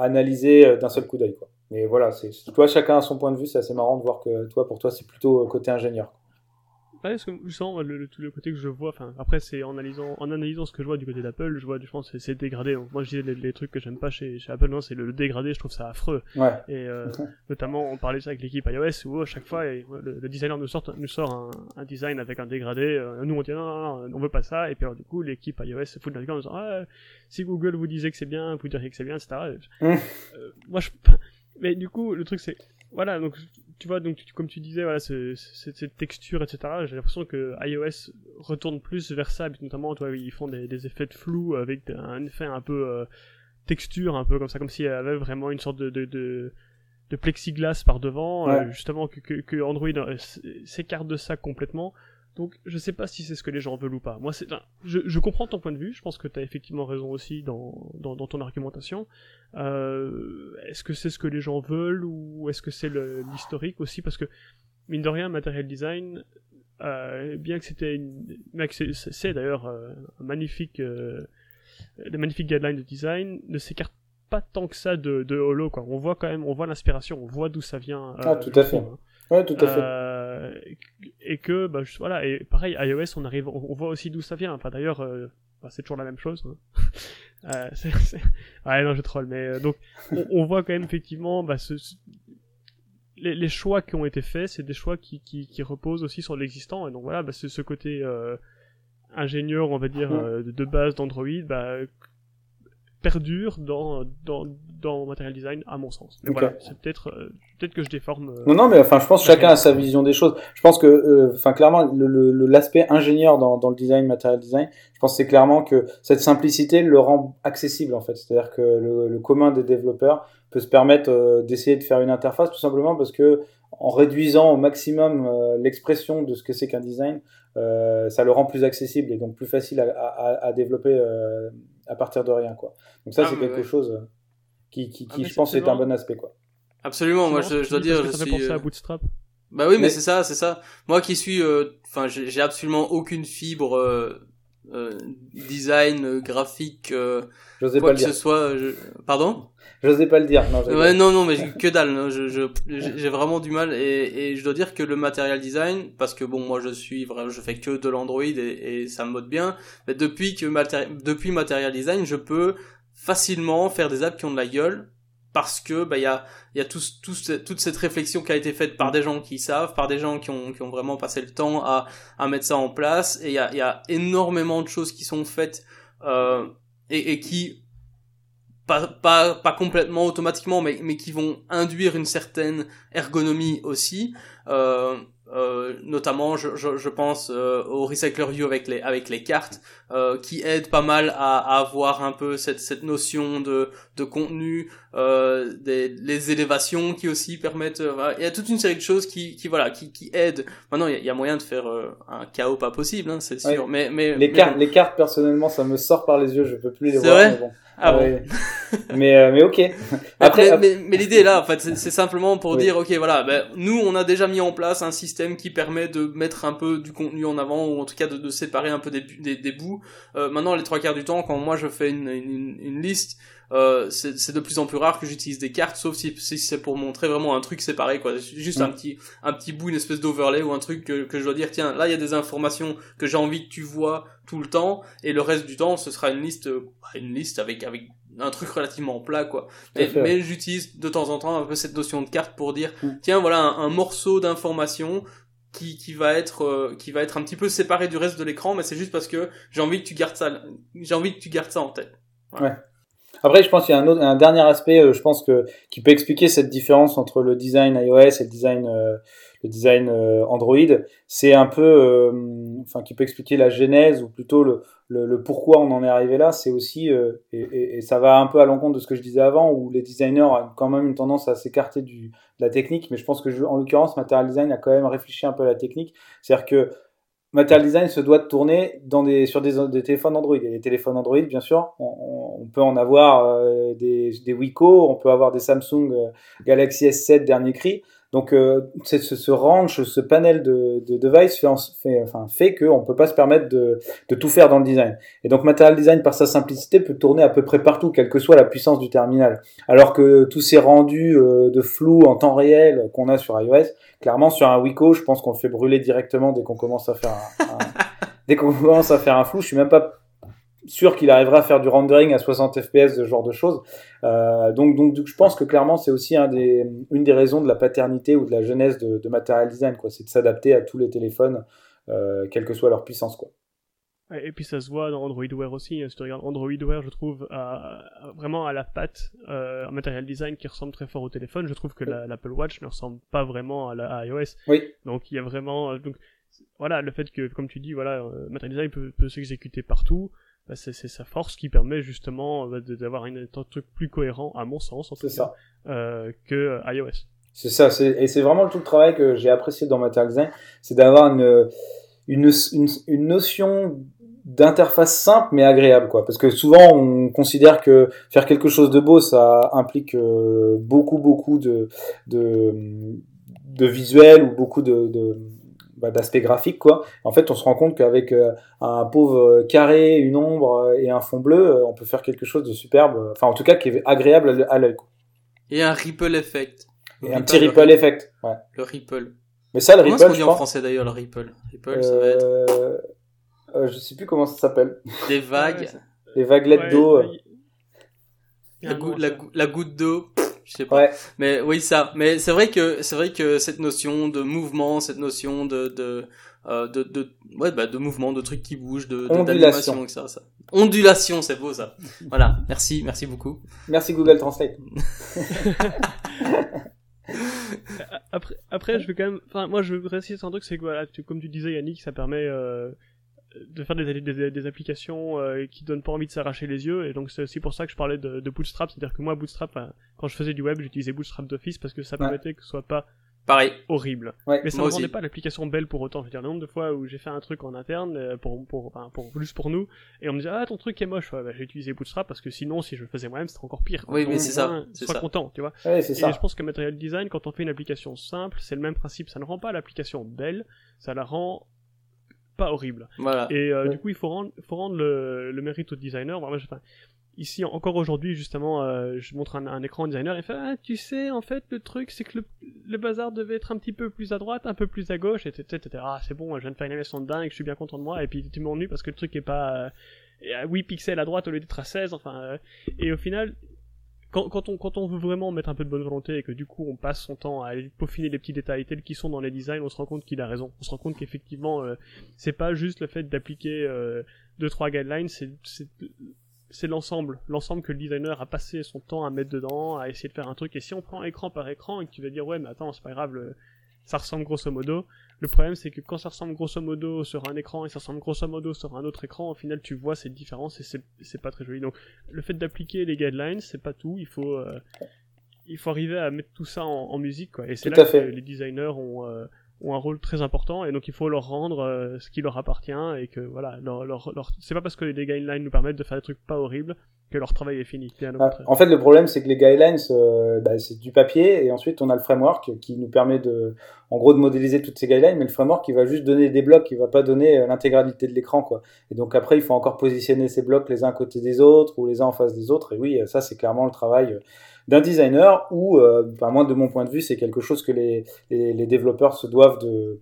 analyser d'un seul coup d'œil. Mais voilà, c'est, toi chacun a son point de vue, c'est assez marrant de voir que toi pour toi c'est plutôt côté ingénieur parce que je sens le, le, côté que je vois, enfin, après, c'est en analysant, en analysant ce que je vois du côté d'Apple, je vois, je pense, c'est dégradé. Donc, moi, je disais les, trucs que j'aime pas chez, chez Apple, non, c'est le, dégradé, je trouve ça affreux. Ouais. Et, euh, (laughs) notamment, on parlait ça avec l'équipe iOS, où à chaque fois, le, designer nous sort, nous sort un, un design avec un dégradé, euh, nous, on dit non, non, non, on veut pas ça, et puis alors, du coup, l'équipe iOS se fout de la gueule en disant, ah, si Google vous disait que c'est bien, vous diriez que c'est bien, etc. Mmh. Euh, moi, je, mais du coup, le truc, c'est, voilà, donc tu vois, donc comme tu disais, voilà, cette texture, etc. J'ai l'impression que iOS retourne plus vers ça, notamment, tu vois, ils font des, effets de flou avec un effet un peu euh, texture, un peu comme ça, comme s'il y avait vraiment une sorte de, de, de, plexiglas par devant, euh, justement que, que, Android euh, s'écarte de ça complètement. Donc je sais pas si c'est ce que les gens veulent ou pas. Moi, c'est, je, je, comprends ton point de vue. Je pense que tu as effectivement raison aussi dans, dans, dans ton argumentation. Euh, est-ce que c'est ce que les gens veulent ou est-ce que c'est l'historique aussi? Parce que mine de rien, Material Design, euh, bien que c'était une, c'est d'ailleurs euh, un magnifique, euh, des magnifiques guidelines de design, ne s'écarte pas tant que ça de, de Holo. Quoi. On voit quand même, on voit l'inspiration, on voit d'où ça vient. ah, tout à fait. Hein. Ouais, tout à fait. Euh, et que, bah, voilà, et pareil, iOS, on arrive, on, voit aussi d'où ça vient. Enfin, d'ailleurs, euh, bah, c'est toujours la même chose. Hein. (laughs) euh, Ouais, non, je troll, mais donc, on, voit quand même effectivement, bah, ce, les, les, choix qui ont été faits, c'est des choix qui, qui, qui reposent aussi sur l'existant. Et donc voilà, bah, c'est ce côté ingénieur, on va dire, de, de, base d'Android, bah, perdure dans, dans, dans Material Design, à mon sens. Voilà, c'est peut-être euh, peut-être que je déforme. Euh, non, non, mais enfin, je pense que chacun a sa vision des choses. Je pense que, euh, enfin, clairement, l'aspect ingénieur dans, dans le design, Material Design, je pense c'est clairement que cette simplicité le rend accessible, en fait. C'est-à-dire que le, le, commun des développeurs peut se permettre d'essayer de faire une interface tout simplement parce que en réduisant au maximum l'expression de ce que c'est qu'un design, ça le rend plus accessible et donc plus facile à, à, à développer à partir de rien quoi. Donc ça ah, c'est quelque chose euh, qui, qui, qui ah, je pense est un bon aspect quoi. Absolument, moi je, je dois dire je suis à euh, Bootstrap. Bah oui, mais, c'est ça, c'est ça. Moi qui suis euh, enfin j'ai absolument aucune fibre euh, design graphique euh, quoi pas que ce soit je... pardon? J'osais pas le dire. Non, ouais, non, non, mais que dalle. Hein. Je, je, j'ai vraiment du mal et, et je dois dire que le material design, parce que bon, moi je suis vraiment, je fais que de l'Android et, et ça me mode bien. Mais depuis que depuis material design, je peux facilement faire des apps qui ont de la gueule parce que bah il y a il y a tout, tout, toute cette réflexion qui a été faite par des gens qui savent, par des gens qui ont qui ont vraiment passé le temps à à mettre ça en place et il y a il y a énormément de choses qui sont faites euh, et, et qui pas, pas, pas complètement automatiquement, mais, mais qui vont induire une certaine ergonomie aussi. Euh, euh, notamment je, je, je pense euh, au Recycler View avec les avec les cartes euh, qui aident pas mal à, à, avoir un peu cette cette notion de de contenu euh, des les élévations qui aussi permettent euh, il y a toute une série de choses qui qui voilà qui qui aident maintenant il y a, moyen de faire un chaos pas possible hein, c'est sûr mais mais les mais cartes les cartes personnellement ça me sort par les yeux je peux plus les voir vrai mais bon ah bon. mais euh, mais ok. (laughs) Après, mais, mais, mais l'idée est là, en fait, c'est simplement pour oui. dire, ok, voilà, ben, nous, on a déjà mis en place un système qui permet de mettre un peu du contenu en avant, ou en tout cas de, de séparer un peu des, des, des bouts. Euh, maintenant, les trois quarts du temps, quand moi je fais une, une, une liste, euh, c'est de plus en plus rare que j'utilise des cartes, sauf si, si c'est pour montrer vraiment un truc séparé, quoi. Juste Mm. un petit, un petit bout, une espèce d'overlay ou un truc que, que je dois dire, tiens, là il y a des informations que j'ai envie que tu vois tout le temps, et le reste du temps, ce sera une liste, euh, une liste avec, avec un truc relativement plat, quoi. Mais, j'utilise de temps en temps un peu cette notion de carte pour dire, Mm. tiens, voilà un, un morceau d'information qui, qui va être euh, qui va être un petit peu séparé du reste de l'écran mais c'est juste parce que j'ai envie que tu gardes ça j'ai envie que tu gardes ça en tête Ouais. Après, je pense qu'il y a un, autre, un dernier aspect, euh, je pense que qui peut expliquer cette différence entre le design iOS et le design, euh, le design euh, Android. C'est un peu, euh, enfin, qui peut expliquer la genèse ou plutôt le, le, le pourquoi on en est arrivé là. C'est aussi, euh, et, et, ça va un peu à l'encontre de ce que je disais avant, où les designers ont quand même une tendance à s'écarter de la technique. Mais je pense que, je, en l'occurrence, Material Design a quand même réfléchi un peu à la technique. C'est-à-dire que Material Design se doit de tourner dans des, sur des, téléphones Android. Et les téléphones Android, bien sûr, on, peut en avoir euh, des, des on peut avoir des Samsung euh, Galaxy S7 dernier cri. Donc, euh, ce, ce range, ce panel de, de devices fait, fait, enfin, fait qu'on ne peut pas se permettre de, de, tout faire dans le design. Et donc, Material Design, par sa simplicité, peut tourner à peu près partout, quelle que soit la puissance du terminal. Alors que tous ces rendus euh, de flou en temps réel qu'on a sur iOS, clairement, sur un Wiko, je pense qu'on le fait brûler directement dès qu'on commence à faire un, un (laughs) dès qu'on commence à faire un flou. Je suis même pas sûr qu'il arrivera à faire du rendering à 60 fps, ce genre de choses. Euh, donc, donc, donc, je pense que clairement, c'est aussi un des, une des raisons de la paternité ou de la jeunesse de, de Material Design, quoi. C'est de s'adapter à tous les téléphones, euh, quelle que soit leur puissance, quoi. Et puis ça se voit dans Android Wear aussi. Si tu regardes Android Wear, je trouve à, à, vraiment à la patte euh, un Material Design qui ressemble très fort au téléphone. Je trouve que l'Apple Watch ne ressemble pas vraiment à, la, à iOS. Oui. Donc il y a vraiment donc voilà le fait que comme tu dis voilà euh, Material Design peut, peut s'exécuter partout. Bah, c'est sa force qui permet justement bah, d'avoir un, truc plus cohérent, à mon sens, en tout cas, ça. Euh, que iOS. C'est ça, et c'est vraiment tout le travail que j'ai apprécié dans Material Design, c'est d'avoir une, une, une, une, notion d'interface simple mais agréable, quoi. Parce que souvent on considère que faire quelque chose de beau, ça implique euh, beaucoup, beaucoup de, de, de visuel ou beaucoup de, de bah, d'aspect graphique quoi. En fait, on se rend compte qu'avec euh, un pauvre carré, une ombre et un fond bleu, euh, on peut faire quelque chose de superbe. Enfin, en tout cas, qui est agréable à l'œil. Et un ripple effect. Et un petit ripple effect. Ouais. Le ripple. Mais ça, le comment ripple, est-ce qu'on dit en français d'ailleurs le ripple? Ripple, ça va être. Euh, je sais plus comment ça s'appelle. Des vagues. Les vaguelettes ouais, d'eau. La, goutte d'eau je sais pas. Ouais. Mais oui, ça. Mais c'est vrai que c'est vrai que cette notion de mouvement, cette notion de de euh, de, de ouais bah de mouvement, de trucs qui bougent, de ondulation, ça, ça. Ondulation, c'est beau ça. (laughs) voilà. Merci, merci beaucoup. Merci Google Translate. (laughs) après, après, je vais quand même. Enfin, moi, je veux préciser un truc, c'est que voilà, tu, comme tu disais, Yannick, ça permet. Euh de faire des, des, des applications euh, qui donnent pas envie de s'arracher les yeux. Et donc c'est aussi pour ça que je parlais de, de Bootstrap. C'est à dire que moi Bootstrap quand je faisais du web j'utilisais Bootstrap d'office parce que ça permettait que ce soit pas pareil. horrible. Ouais, mais ça ne rendait pas l'application belle pour autant. Je veux dire le nombre de fois où j'ai fait un truc en interne euh, pour pour, enfin, pour juste pour nous et on me disait ah ton truc est moche. Ouais, bah, j'ai utilisé Bootstrap parce que sinon si je le faisais moi-même c'était encore pire. Oui mais c'est ça c'est ça. content tu vois. Ouais, c'est ça. et je pense que Material Design quand on fait une application simple c'est le même principe. Ça ne rend pas l'application belle ça la rend pas horrible. Voilà. Et euh, ouais. du coup, il faut rendre, faut rendre le, le mérite au designer. Moi, je, enfin, ici, encore aujourd'hui, justement, euh, je montre un, un, écran au designer et fait ah, tu sais, en fait, le truc, c'est que le, le, bazar devait être un petit peu plus à droite, un peu plus à gauche, et etc. Ah, c'est bon, je viens de faire une animation de dingue, je suis bien content de moi, et puis tu m'ennuies parce que le truc est pas euh, à 8 pixels à droite au lieu d'être à 16, enfin, euh, et au final, quand, quand, on, quand on veut vraiment mettre un peu de bonne volonté et que du coup on passe son temps à aller peaufiner les petits détails tels qu'ils sont dans les designs, on se rend compte qu'il a raison. On se rend compte qu'effectivement, euh, c'est pas juste le fait d'appliquer euh, deux trois guidelines, c'est l'ensemble, l'ensemble que le designer a passé son temps à mettre dedans, à essayer de faire un truc. Et si on prend écran par écran et que tu vas dire ouais mais attends c'est pas grave, ça ressemble grosso modo. Le problème c'est que quand ça ressemble grosso modo sur un écran et ça ressemble grosso modo sur un autre écran, au final tu vois cette différence et c'est pas très joli. Donc le fait d'appliquer les guidelines c'est pas tout, il faut euh, il faut arriver à mettre tout ça en, musique quoi. Et c'est là que les designers ont euh, ont un rôle très important et donc il faut leur rendre euh, ce qui leur appartient et que voilà leur, leur, leur... c'est pas parce que les guidelines nous permettent de faire des trucs pas horribles que leur travail est fini. Ah, en fait, le problème, c'est que les guidelines, euh, bah, c'est du papier, et ensuite on a le framework qui nous permet de, en gros, de modéliser toutes ces guidelines, mais le framework, il va juste donner des blocs, il va pas donner euh, l'intégralité de l'écran, quoi. Et donc après, il faut encore positionner ces blocs les uns à côté des autres ou les uns en face des autres. Et oui, ça, c'est clairement le travail d'un designer ou, euh, moi de mon point de vue, c'est quelque chose que les, les, développeurs se doivent de,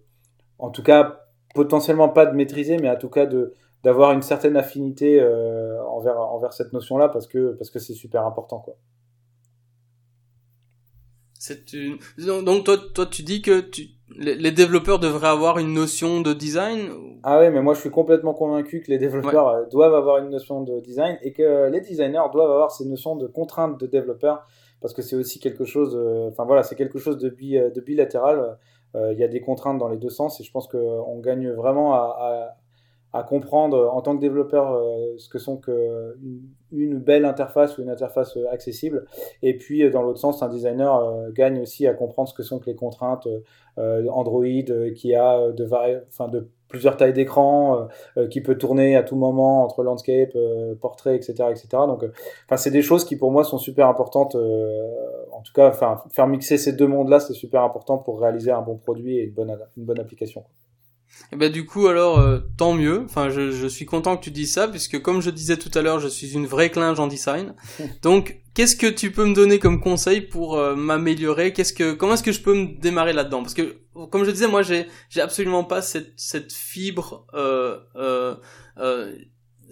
en tout cas, potentiellement pas de maîtriser, mais en tout cas de d'avoir une certaine affinité euh, envers, envers cette notion-là parce que parce que c'est super important, quoi. C'est. Donc toi, toi, tu dis que tu... les développeurs devraient avoir une notion de design Ah oui, mais moi je suis complètement convaincu que les développeurs euh, doivent avoir une notion de design et que les designers doivent avoir ces notions de contraintes de développeurs parce que c'est aussi quelque chose, euh, enfin voilà, c'est quelque chose de, bi, de bilatéral. Euh, il y a des contraintes dans les deux sens et je pense qu'on gagne vraiment à, à comprendre euh, en tant que développeur euh, ce que sont que une, belle interface ou une interface euh, accessible. Et puis dans l'autre sens, un designer gagne aussi à comprendre ce que sont que les contraintes Android qui a de, enfin, de plusieurs tailles d'écran, qui peut tourner à tout moment entre landscape, portrait, etc., etc. Donc, enfin, c'est des choses qui pour moi sont super importantes. en tout cas, faire mixer ces deux mondes-là, c'est super important pour réaliser un bon produit et une bonne application. Et bah du coup alors euh, tant mieux. Enfin je, je, suis content que tu dises ça puisque comme je disais tout à l'heure je suis une vraie clinge en design. (laughs) Donc qu'est-ce que tu peux me donner comme conseil pour euh, m'améliorer? Qu'est-ce que comment est-ce que je peux me démarrer là-dedans? Parce que comme je disais moi j'ai j'ai absolument pas cette cette fibre euh, euh, euh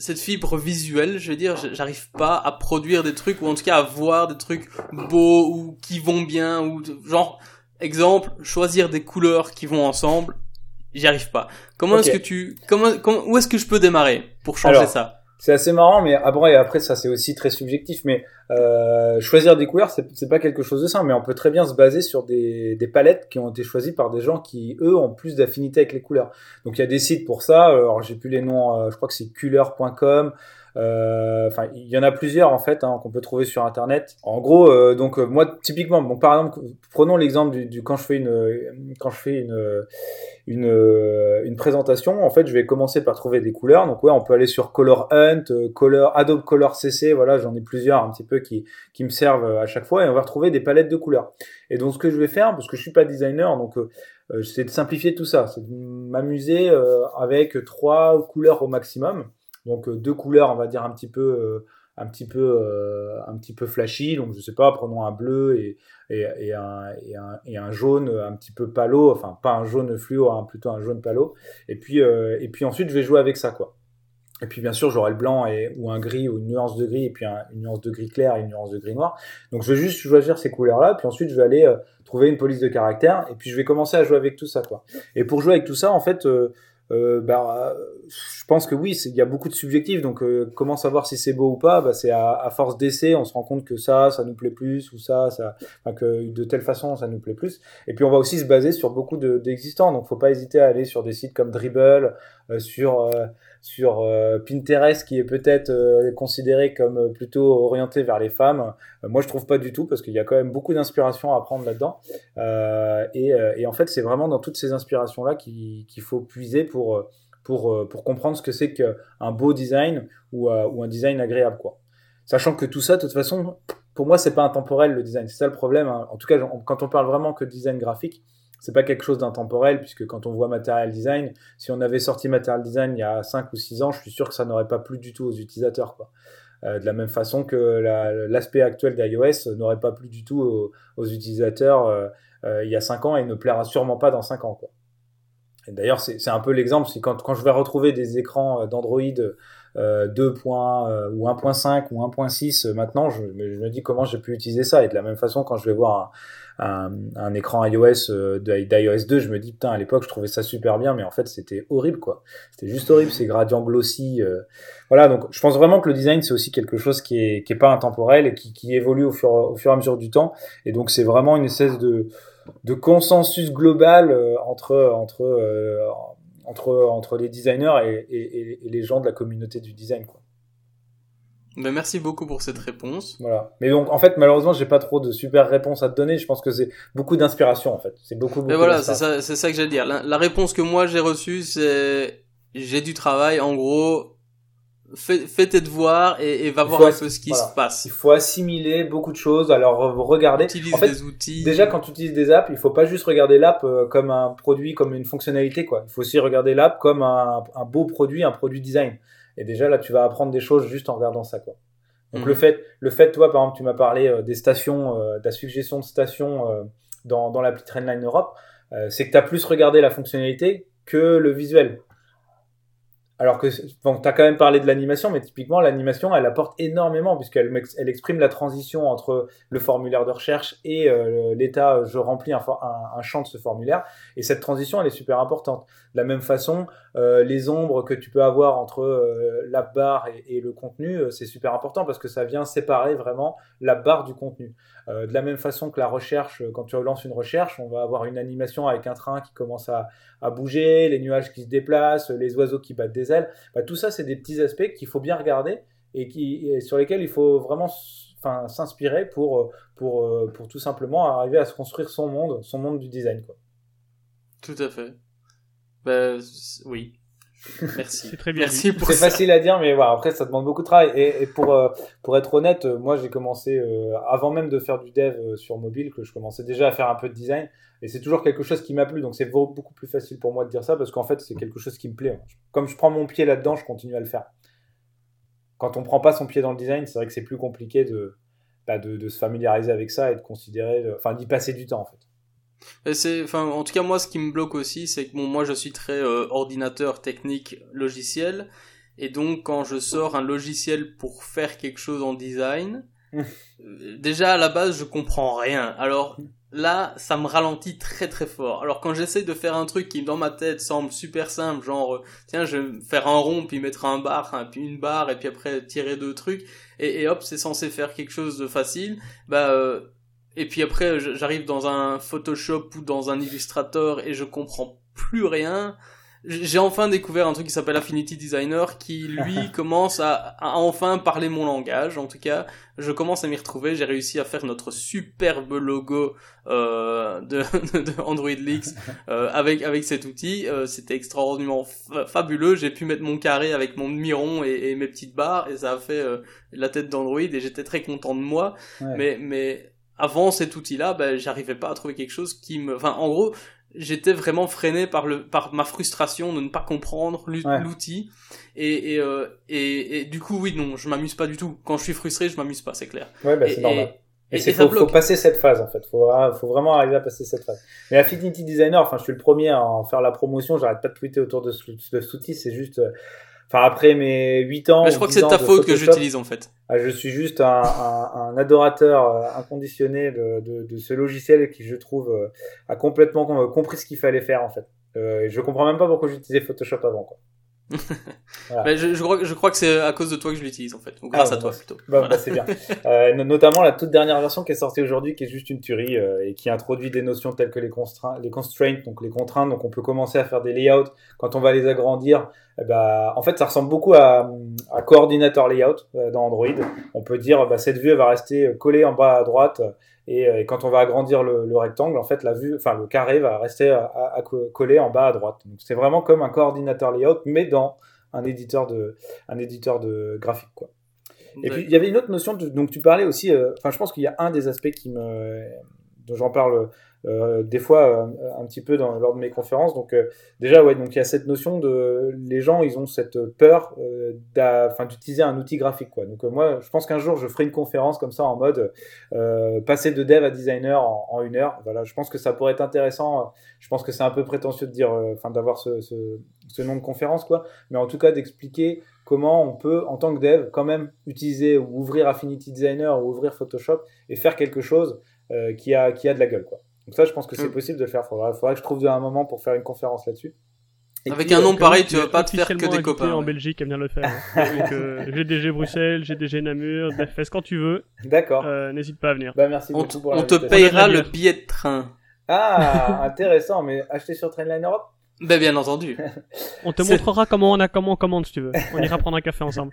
cette fibre visuelle, je veux dire, j'arrive pas à produire des trucs ou en tout cas à voir des trucs beaux ou qui vont bien ou genre exemple choisir des couleurs qui vont ensemble j'y arrive pas. Comment est-ce que tu, comment, comment, où est-ce que je peux démarrer pour changer ça? C'est assez marrant, mais après, après ça c'est aussi très subjectif. Mais euh, choisir des couleurs, c'est pas quelque chose de simple, mais on peut très bien se baser sur des, des palettes qui ont été choisies par des gens qui eux ont plus d'affinité avec les couleurs. Donc il y a des sites pour ça. Alors j'ai plus les noms, euh, je crois que c'est Euh, enfin, il y en a plusieurs en fait hein, qu'on peut trouver sur internet. En gros, euh, donc euh, moi typiquement, bon par exemple, prenons l'exemple du, du, quand je fais une quand je fais une une, une présentation, en fait, je vais commencer par trouver des couleurs. Donc ouais, on peut aller sur Color Hunt, Color Adobe Color CC, voilà, j'en ai plusieurs un petit peu qui qui me servent à chaque fois et on va retrouver des palettes de couleurs. Et donc ce que je vais faire, parce que je suis pas designer, donc c'est de simplifier tout ça, c'est de m'amuser avec trois couleurs au maximum. Donc euh, deux couleurs, on va dire un petit peu, euh, un petit peu, euh, un petit peu flashy. Donc je sais pas, prenons un bleu et, un, jaune un petit peu palo, enfin pas un jaune fluo, hein, plutôt un jaune palo. Et puis, ensuite je vais jouer avec ça quoi. Et puis bien sûr, j'aurai le blanc ou un gris ou une nuance de gris et puis une nuance de gris clair et une nuance de gris noir. Donc je vais juste choisir ces couleurs-là, puis ensuite je vais aller trouver une police de caractère et puis je vais commencer à jouer avec tout ça quoi. Et pour jouer avec tout ça, en fait, bah, je pense que oui, il y a beaucoup de subjectifs. Donc, euh, comment savoir si c'est beau ou pas? Bah, C'est à, force d'essai, on se rend compte que ça, ça nous plaît plus, ou ça, ça, enfin, que de telle façon, ça nous plaît plus. Et puis, on va aussi se baser sur beaucoup d'existants. De, donc, faut pas hésiter à aller sur des sites comme Dribble, euh, sur euh, sur euh, Pinterest qui est peut-être euh, considéré comme plutôt orienté vers les femmes. Euh, moi, je trouve pas du tout parce qu'il y a quand même beaucoup d'inspiration à prendre là-dedans. Et, en fait, c'est vraiment dans toutes ces inspirations-là qu'il faut puiser pour, pour, pour comprendre ce que c'est qu'un beau design ou, ou un design agréable. Quoi. Sachant que tout ça, de toute façon, pour moi, c'est pas intemporel le design. C'est ça le problème. Hein. En tout cas, quand on parle vraiment que de design graphique, c'est pas quelque chose d'intemporel puisque quand on voit Material Design, si on avait sorti Material Design il y a 5 ou 6 ans, je suis sûr que ça n'aurait pas plu du tout aux utilisateurs. Euh, de la même façon que l'aspect actuel d'iOS n'aurait pas plu du tout aux, utilisateurs euh, euh, il y a 5 ans et ne plaira sûrement pas dans 5 ans. D'ailleurs, c'est un peu l'exemple, c'est quand, quand je vais retrouver des écrans d'Android 2. ou 1.5 ou 1.6 maintenant, je, je, me dis comment j'ai pu utiliser ça. Et de la même façon, quand je vais voir un, écran iOS euh, d'iOS 2, je me dis putain à l'époque je trouvais ça super bien, mais en fait c'était horrible quoi. C'était juste horrible, ces gradients glossy. Euh. Voilà, donc je pense vraiment que le design c'est aussi quelque chose qui est, qui est pas intemporel et qui, qui évolue au fur, au fur et à mesure du temps. Et donc c'est vraiment une espèce de, de consensus global euh, entre, entre, entre, entre les designers et, et les gens de la communauté du design quoi. Ben merci beaucoup pour cette réponse. Voilà. Mais donc, en fait, malheureusement, j'ai pas trop de super réponses à te donner. Je pense que c'est beaucoup d'inspiration, en fait. C'est beaucoup, beaucoup. Mais voilà, c'est ça, c'est ça que j'allais dire. La, réponse que moi j'ai reçue, c'est j'ai du travail. En gros, fais, fais tes devoirs et, et va voir un peu ce qui se passe. Il faut assimiler beaucoup de choses. Alors, regarder. Utilise en fait, des outils. Déjà, quand tu utilises des apps, il faut pas juste regarder l'app euh, comme un produit, comme une fonctionnalité, quoi. Il faut aussi regarder l'app comme un, un beau produit, un produit design. Et déjà, là, tu vas apprendre des choses juste en regardant ça, quoi. Donc le mhm. fait, le fait, toi, par exemple, tu m'as parlé euh, des stations, euh, de la suggestion de stations euh, dans, dans l'appli Trendline Europe, c'est que tu as plus regardé la fonctionnalité que le visuel. Alors que, bon, tu as quand même parlé de l'animation, mais typiquement, l'animation, elle apporte énormément, puisqu'elle elle exprime la transition entre le formulaire de recherche et euh, l'état, je remplis un, champ de ce formulaire. Et cette transition, elle est super importante. De la même façon, euh, les ombres que tu peux avoir entre euh, la barre et, et le contenu, c'est super important parce que ça vient séparer vraiment la barre du contenu. de la même façon que la recherche, quand tu relances une recherche, on va avoir une animation avec un train qui commence à, à bouger, les nuages qui se déplacent, les oiseaux qui battent des Bah, tout ça, c'est des petits aspects qu'il faut bien regarder et, qui, sur lesquels il faut vraiment s'inspirer pour, pour, euh, pour tout simplement arriver à se construire son monde, son monde du design. Quoi. Tout à fait. Bah, oui. Merci. c'est très bien. C'est facile à dire, mais voilà, après, ça demande beaucoup de travail. Et, pour, euh, pour être honnête, moi, j'ai commencé, euh, avant même de faire du dev sur mobile, que je commençais déjà à faire un peu de design. Et c'est toujours quelque chose qui m'a plu. Donc c'est beaucoup plus facile pour moi de dire ça parce qu'en fait, c'est quelque chose qui me plaît. Comme je prends mon pied là-dedans, je continue à le faire. Quand on prend pas son pied dans le design, c'est vrai que c'est plus compliqué de, bah, de, se familiariser avec ça et de considérer, enfin d'y passer du temps en fait. C'est, enfin, en tout cas moi, ce qui me bloque aussi, c'est que bon, moi, je suis très euh, ordinateur, technique, logiciel, et donc quand je sors un logiciel pour faire quelque chose en design, euh, déjà à la base, je comprends rien. Alors là, ça me ralentit très très fort. Alors quand j'essaie de faire un truc qui dans ma tête semble super simple, genre euh, tiens je vais faire un rond puis mettre un bar, puis une barre et puis après tirer deux trucs et, hop c'est censé faire quelque chose de facile, bah euh, et puis après j'arrive dans un Photoshop ou dans un Illustrator et je comprends plus rien. J'ai enfin découvert un truc qui s'appelle Affinity Designer qui lui (laughs) commence à, enfin parler mon langage en tout cas. Je commence à m'y retrouver. J'ai réussi à faire notre superbe logo euh, de, (laughs) de, Android Leaks (laughs) euh, avec avec cet outil. Euh, c'était extraordinairement fabuleux. J'ai pu mettre mon carré avec mon miron et, mes petites barres et ça a fait euh, la tête d'Android et j'étais très content de moi. Mais mais avant cet outil là ben j'arrivais pas à trouver quelque chose qui me enfin en gros j'étais vraiment freiné par le par ma frustration de ne pas comprendre l'outil. Et et, euh, et, et du coup oui non je m'amuse pas du tout. Quand je suis frustré je m'amuse pas c'est clair. Ouais bah, c'est normal. Et, il faut, faut, passer cette phase en fait. Faut faut vraiment arriver à passer cette phase. Mais Affinity Designer enfin je suis le premier à en faire la promotion. J'arrête pas de tweeter autour de ce, de cet outil. C'est juste euh, Enfin, après mes 8 ans. je crois que c'est ta faute que j'utilise en fait. Ah, je suis juste un, un, un adorateur euh, inconditionnel de, ce logiciel qui, je trouve, euh, a complètement compris ce qu'il fallait faire en fait. Euh, je comprends même pas pourquoi j'utilisais Photoshop avant quoi. (laughs) je, je, crois, je crois que c'est à cause de toi que je l'utilise en fait, ou grâce ah, à toi plutôt. Bah, bah, (laughs) c'est bien. euh, notamment la toute dernière version qui est sortie aujourd'hui, qui est juste une tuerie euh, et qui introduit des notions telles que les, les constraints, donc les contraintes. Donc on peut commencer à faire des layouts quand on va les agrandir. Eh bah, en fait, ça ressemble beaucoup à, à coordinateur layout euh, dans Android. On peut dire bah, cette vue elle va rester collée en bas à droite euh, et, quand on va agrandir le, rectangle, en fait, la vue, enfin le carré va rester à, coller en bas à droite. Donc c'est vraiment comme un coordinateur layout, mais dans un éditeur de, un éditeur de graphique, quoi. Et puis il y avait une autre notion, donc tu parlais aussi, euh, enfin je pense qu'il y a un des aspects qui me, dont j'en parle euh, des fois un petit peu lors de mes conférences. Donc déjà, ouais, donc il y a cette notion de les gens, ils ont cette peur d'utiliser un outil graphique, quoi. Donc moi, je pense qu'un jour, je ferai une conférence comme ça en mode passer de dev à designer en, une heure. Voilà, je pense que ça pourrait être intéressant. Je pense que c'est un peu prétentieux de dire, enfin, d'avoir ce, nom de conférence, quoi. Mais en tout cas, d'expliquer comment on peut, en tant que dev, quand même utiliser ou ouvrir Affinity Designer ou ouvrir Photoshop et faire quelque chose euh, qui, a, qui a de la gueule. Quoi. Donc ça, je pense que c'est mm. possible de le faire. Il faudra, que je trouve un moment pour faire une conférence là-dessus. Avec un nom euh, pareil, tu vas pas te faire que des copains. en Belgique à venir le faire. (laughs) Donc, euh, GDG Bruxelles, GDG Namur, DevFest quand tu veux. D'accord. Euh, N'hésite pas à venir. Bah, merci on, on te payera le billet de train. Ah, (laughs) intéressant. Mais acheter sur Trainline Europe? Ben, bien entendu. (laughs) on te montrera comment on a comment on commande si tu veux. On ira prendre un café ensemble.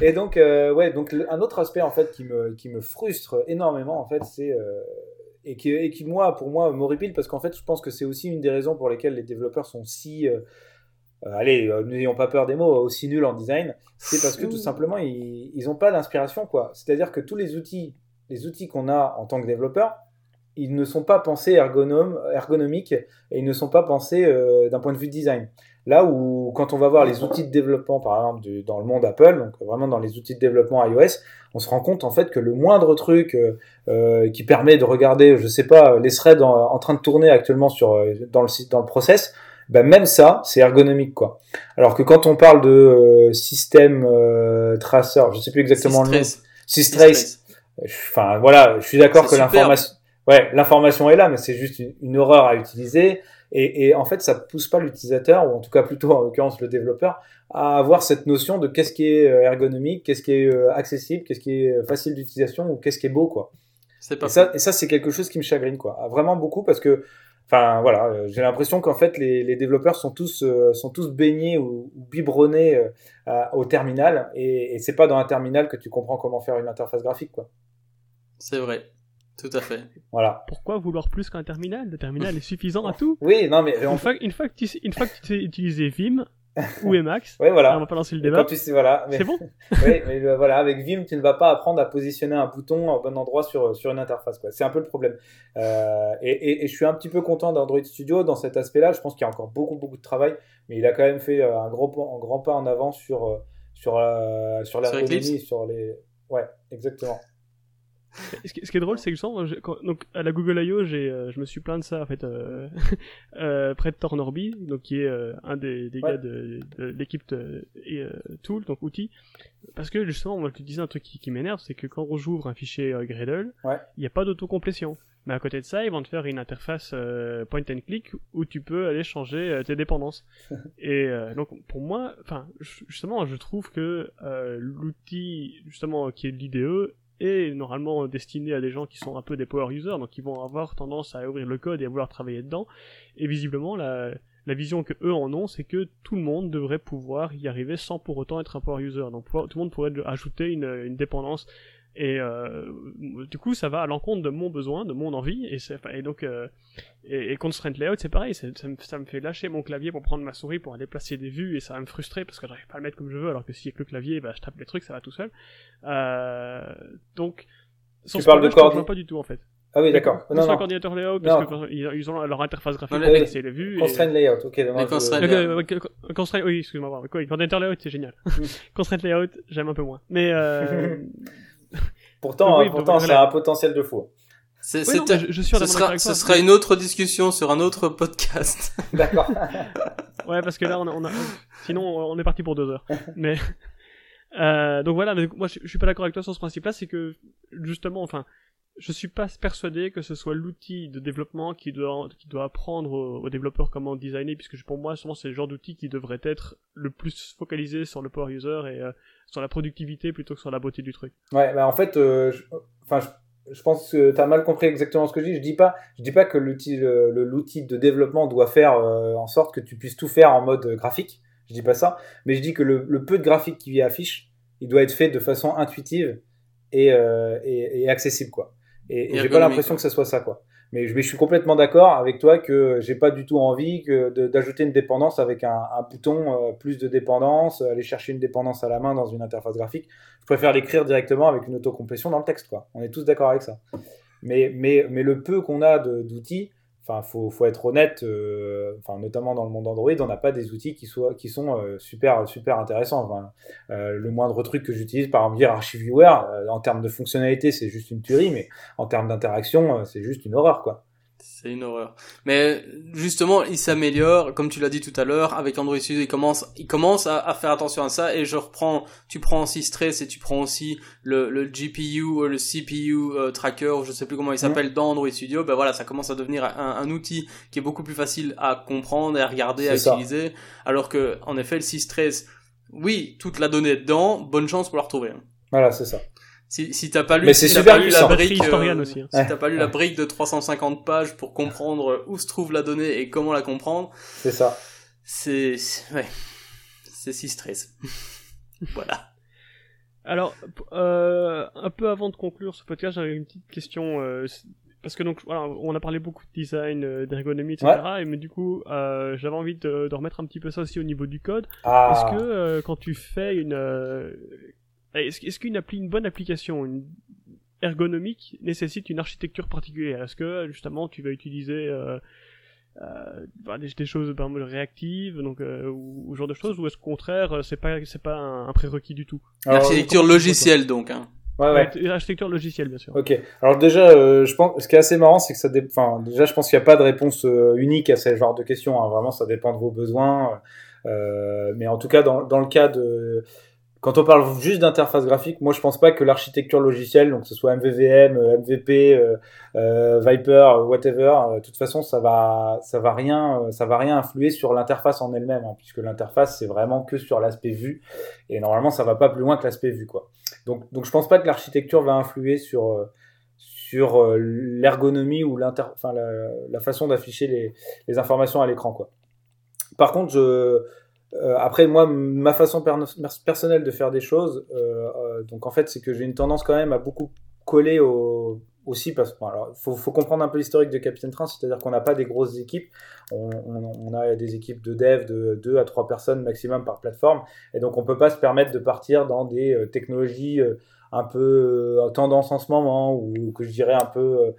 et donc euh, ouais, donc un autre aspect en fait qui me qui me frustre énormément en fait, c'est euh, et qui et qui moi pour moi m'horripile parce qu'en fait, je pense que c'est aussi une des raisons pour lesquelles les développeurs sont si euh, allez, n'ayons pas peur des mots, aussi nuls en design, c'est parce que tout simplement ils ils ont pas d'inspiration quoi. C'est-à-dire que tous les outils les outils qu'on a en tant que développeur, ils ne sont pas pensés ergonomiques et ils ne sont pas pensés euh, d'un point de vue design. Là où, quand on va voir les outils de développement, par exemple, dans le monde Apple, donc vraiment dans les outils de développement iOS, on se rend compte en fait que le moindre truc euh, euh, qui permet de regarder, je sais pas, les threads en, train de tourner actuellement sur dans le dans le process, ben même ça, c'est ergonomique quoi. Alors que quand on parle de système traceur, je sais plus exactement le nom, Systrace. Enfin voilà, je suis d'accord que l'information ouais, l'information est là, mais c'est juste une, horreur à utiliser. Et, et, en fait, ça pousse pas l'utilisateur, ou en tout cas plutôt en l'occurrence le développeur, à avoir cette notion de qu'est-ce qui est euh, ergonomique, qu'est-ce qui est euh, accessible, qu'est-ce qui est facile d'utilisation ou qu'est-ce qui est beau, quoi. Pas et, ça, et ça, c'est quelque chose qui me chagrine, quoi. Vraiment beaucoup parce que, enfin, voilà, euh, j'ai l'impression qu'en fait, les, les, développeurs sont tous, sont tous baignés ou, ou biberonnés au terminal, et, et c'est pas dans un terminal que tu comprends comment faire une interface graphique, quoi. C'est vrai. Tout à fait. Voilà. Pourquoi vouloir plus qu'un terminal? Le terminal est suffisant à tout. Oui, non, mais une, fois, une, fois, que tu, une fois que tu sais utiliser Vim (laughs) ou Emacs, oui, voilà. on va pas lancer le débat. voilà, c'est bon? (laughs) oui, mais euh, voilà, avec Vim, tu ne vas pas apprendre à positionner un bouton au bon endroit sur, sur une interface. C'est un peu le problème. Euh, et, et, je suis un petit peu content d'Android Studio dans cet aspect-là. Je pense qu'il y a encore beaucoup, beaucoup de travail, mais il a quand même fait euh, un, gros, un grand pas en avant sur, sur, sur la sur, sur les. Ouais, exactement ce, qui, est drôle, c'est que donc à la Google I.O., euh, je me suis plaint de ça en fait euh, (laughs) euh, près de Tornorby, donc qui est un des, des gars de, de, l'équipe Tool, donc outils, parce que justement, moi je te disais un truc qui, qui m'énerve, c'est que quand on j'ouvre un fichier Gradle, il n'y a pas d'autocomplétion. Mais à côté de ça, ils vont te faire une interface point and click où tu peux aller changer tes dépendances. (laughs) et donc pour moi, enfin justement, je trouve que l'outil justement qui est l'IDE est normalement destiné à des gens qui sont un peu des power users, donc qui vont avoir tendance à ouvrir le code et à vouloir travailler dedans. Et visiblement, la, vision que eux en ont, c'est que tout le monde devrait pouvoir y arriver sans pour autant être un power user. Donc tout le monde pourrait ajouter une dépendance et euh, du coup, ça va à l'encontre de mon besoin, de mon envie. Et, et donc, euh, et, et, Constraint Layout, c'est pareil. Ça me, ça me, fait lâcher mon clavier pour prendre ma souris pour aller placer des vues et ça va me frustrer parce que j'arrive pas à le mettre comme je veux. Alors que si avec le clavier, bah, je tape les trucs, ça va tout seul. Euh, donc, sans tu parles de coordination pas du tout en fait. Ah oui, d'accord. Non, non. coordinateur layout, parce qu'ils ont leur interface graphique pour placer les vues. Constraint layout, ok. Constraint, oui, excuse-moi. Coordinateur layout, c'est génial. Mm. (laughs) Constraint layout, j'aime un peu moins. Mais, euh, (laughs) Pourtant, oui, pourtant c'est un potentiel de fou. C'est, je, suis ce sera, ce sera une autre discussion sur un autre podcast. (laughs) D'accord. (laughs) ouais, parce que là, on a, on a, sinon, on est parti pour deux heures. Mais, (laughs) euh, donc voilà, mais moi, je, je suis pas d'accord avec toi sur ce principe-là, c'est que, justement, enfin, je suis pas persuadé que ce soit l'outil de développement qui doit, qui doit apprendre aux, développeurs comment designer, puisque pour moi, souvent, c'est le genre d'outil qui devrait être le plus focalisé sur le power user et euh, sur la productivité plutôt que sur la beauté du truc. Ouais, bah en fait, euh, enfin, je, pense que tu as mal compris exactement ce que je dis. Je dis pas, je dis pas que l'outil, de développement doit faire euh, en sorte que tu puisses tout faire en mode graphique. Je dis pas ça, mais je dis que le, le peu de graphique qui y affiche, il doit être fait de façon intuitive et, et, et accessible, quoi. Et, et j'ai pas l'impression que ce soit ça, quoi. Mais je, suis complètement d'accord avec toi que j'ai pas du tout envie que d'ajouter une dépendance avec un, un bouton euh, plus de dépendance, aller chercher une dépendance à la main dans une interface graphique. Je préfère l'écrire directement avec une autocomplétion dans le texte, quoi. On est tous d'accord avec ça. Mais, mais, mais le peu qu'on a d'outils, enfin, faut, faut être honnête, euh, enfin, notamment dans le monde Android, on n'a pas des outils qui, soient, qui sont euh, super, super intéressants. Euh, le moindre truc que j'utilise, par exemple, dire ArchiveViewer, en termes de fonctionnalité, c'est juste une tuerie, mais en termes d'interaction, c'est juste une horreur, quoi. C'est une horreur. Mais justement, il s'améliore, comme tu l'as dit tout à l'heure, avec Android Studio, il commence, il commence à, faire attention à ça. Et je reprends, tu prends aussi Stress et tu prends aussi le, le GPU, le CPU euh, tracker, je sais plus comment il s'appelle, dans Android Studio. Ben voilà, ça commence à devenir un, un, outil qui est beaucoup plus facile à comprendre et à regarder, à utiliser. Alors que, en effet, le 6.13, oui, toute la donnée est dedans, bonne chance pour la retrouver. Hein. Voilà, c'est ça. Si, si t'as pas lu, Mais c'est si super pas lu la brique, euh, aussi, hein. si t'as pas lu la brique de 350 pages pour comprendre où se trouve la donnée et comment la comprendre, C'est ça. c'est, ouais, c'est si stress. (laughs) voilà. Alors, euh, un peu avant de conclure ce podcast, j'avais une petite question. euh, parce que donc, voilà, on a parlé beaucoup de design, euh, d'ergonomie, etc. Et, mais du coup, euh, j'avais envie de, de remettre un petit peu ça aussi au niveau du code. Ah, Est-ce que euh, quand tu fais une, euh, est-ce, est-ce qu'une appli, une bonne application, une ergonomique nécessite une architecture particulière? Est-ce que justement tu vas utiliser euh, euh, bah, des, des choses par exemple, réactives, donc euh, ou, ou ce genre de choses, ou est-ce qu'au contraire c'est pas c'est pas un, un prérequis du tout? L'architecture logicielle, donc, hein. ouais, ouais. Ouais, Architecture logicielle bien sûr. Ok. Alors déjà, euh, je pense, ce qui est assez marrant, c'est que ça, dé... enfin, déjà, je pense qu'il n'y a pas de réponse euh, unique à ce genre de questions. hein. Vraiment, ça dépend de vos besoins. Euh, mais en tout cas, dans, dans le cas de, quand on parle juste d'interface graphique, moi, je pense pas que l'architecture logicielle, donc que ce soit MVVM, MVP, euh, euh, Viper, euh, whatever, euh, de toute façon, ça va, va rien, ça va rien influer sur l'interface en elle-même, hein, puisque l'interface, c'est vraiment que sur l'aspect vue. Et normalement, ça va pas plus loin que l'aspect vue, quoi. Donc, donc je pense pas que l'architecture va influer sur l'ergonomie ou l'inter, enfin la, la façon d'afficher les, les informations à l'écran, quoi. Par contre, je, euh, après moi, ma façon per- personnelle de faire des choses, euh, euh, donc en fait, c'est que j'ai une tendance quand même à beaucoup coller au aussi parce que bon, alors faut, comprendre un peu l'historique de Capitaine Train, c'est-à-dire qu'on n'a pas des grosses équipes, on, a des équipes de dev de 2 à 3 personnes maximum par plateforme, et donc on peut pas se permettre de partir dans des technologies un peu euh, tendance en ce moment ou que je dirais un peu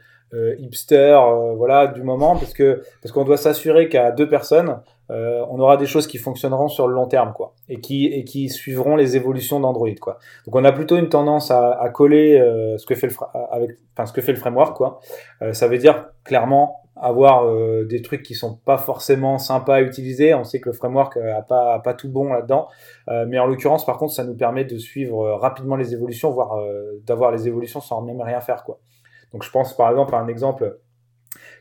hipster euh, voilà du moment parce que parce qu'on doit s'assurer qu'à deux personnes euh, on aura des choses qui fonctionneront sur le long terme quoi et qui et qui suivront les évolutions d'Android quoi. Donc on a plutôt une tendance à, à coller euh, ce que fait le avec enfin ce que fait le framework quoi. Euh, ça veut dire clairement avoir euh, des trucs qui sont pas forcément sympas à utiliser. On sait que le framework euh, a pas a pas tout bon là dedans euh, mais en l'occurrence, par contre, ça nous permet de suivre euh, rapidement les évolutions, voire euh, d'avoir les évolutions sans même rien faire, quoi. Donc, je pense par exemple à un exemple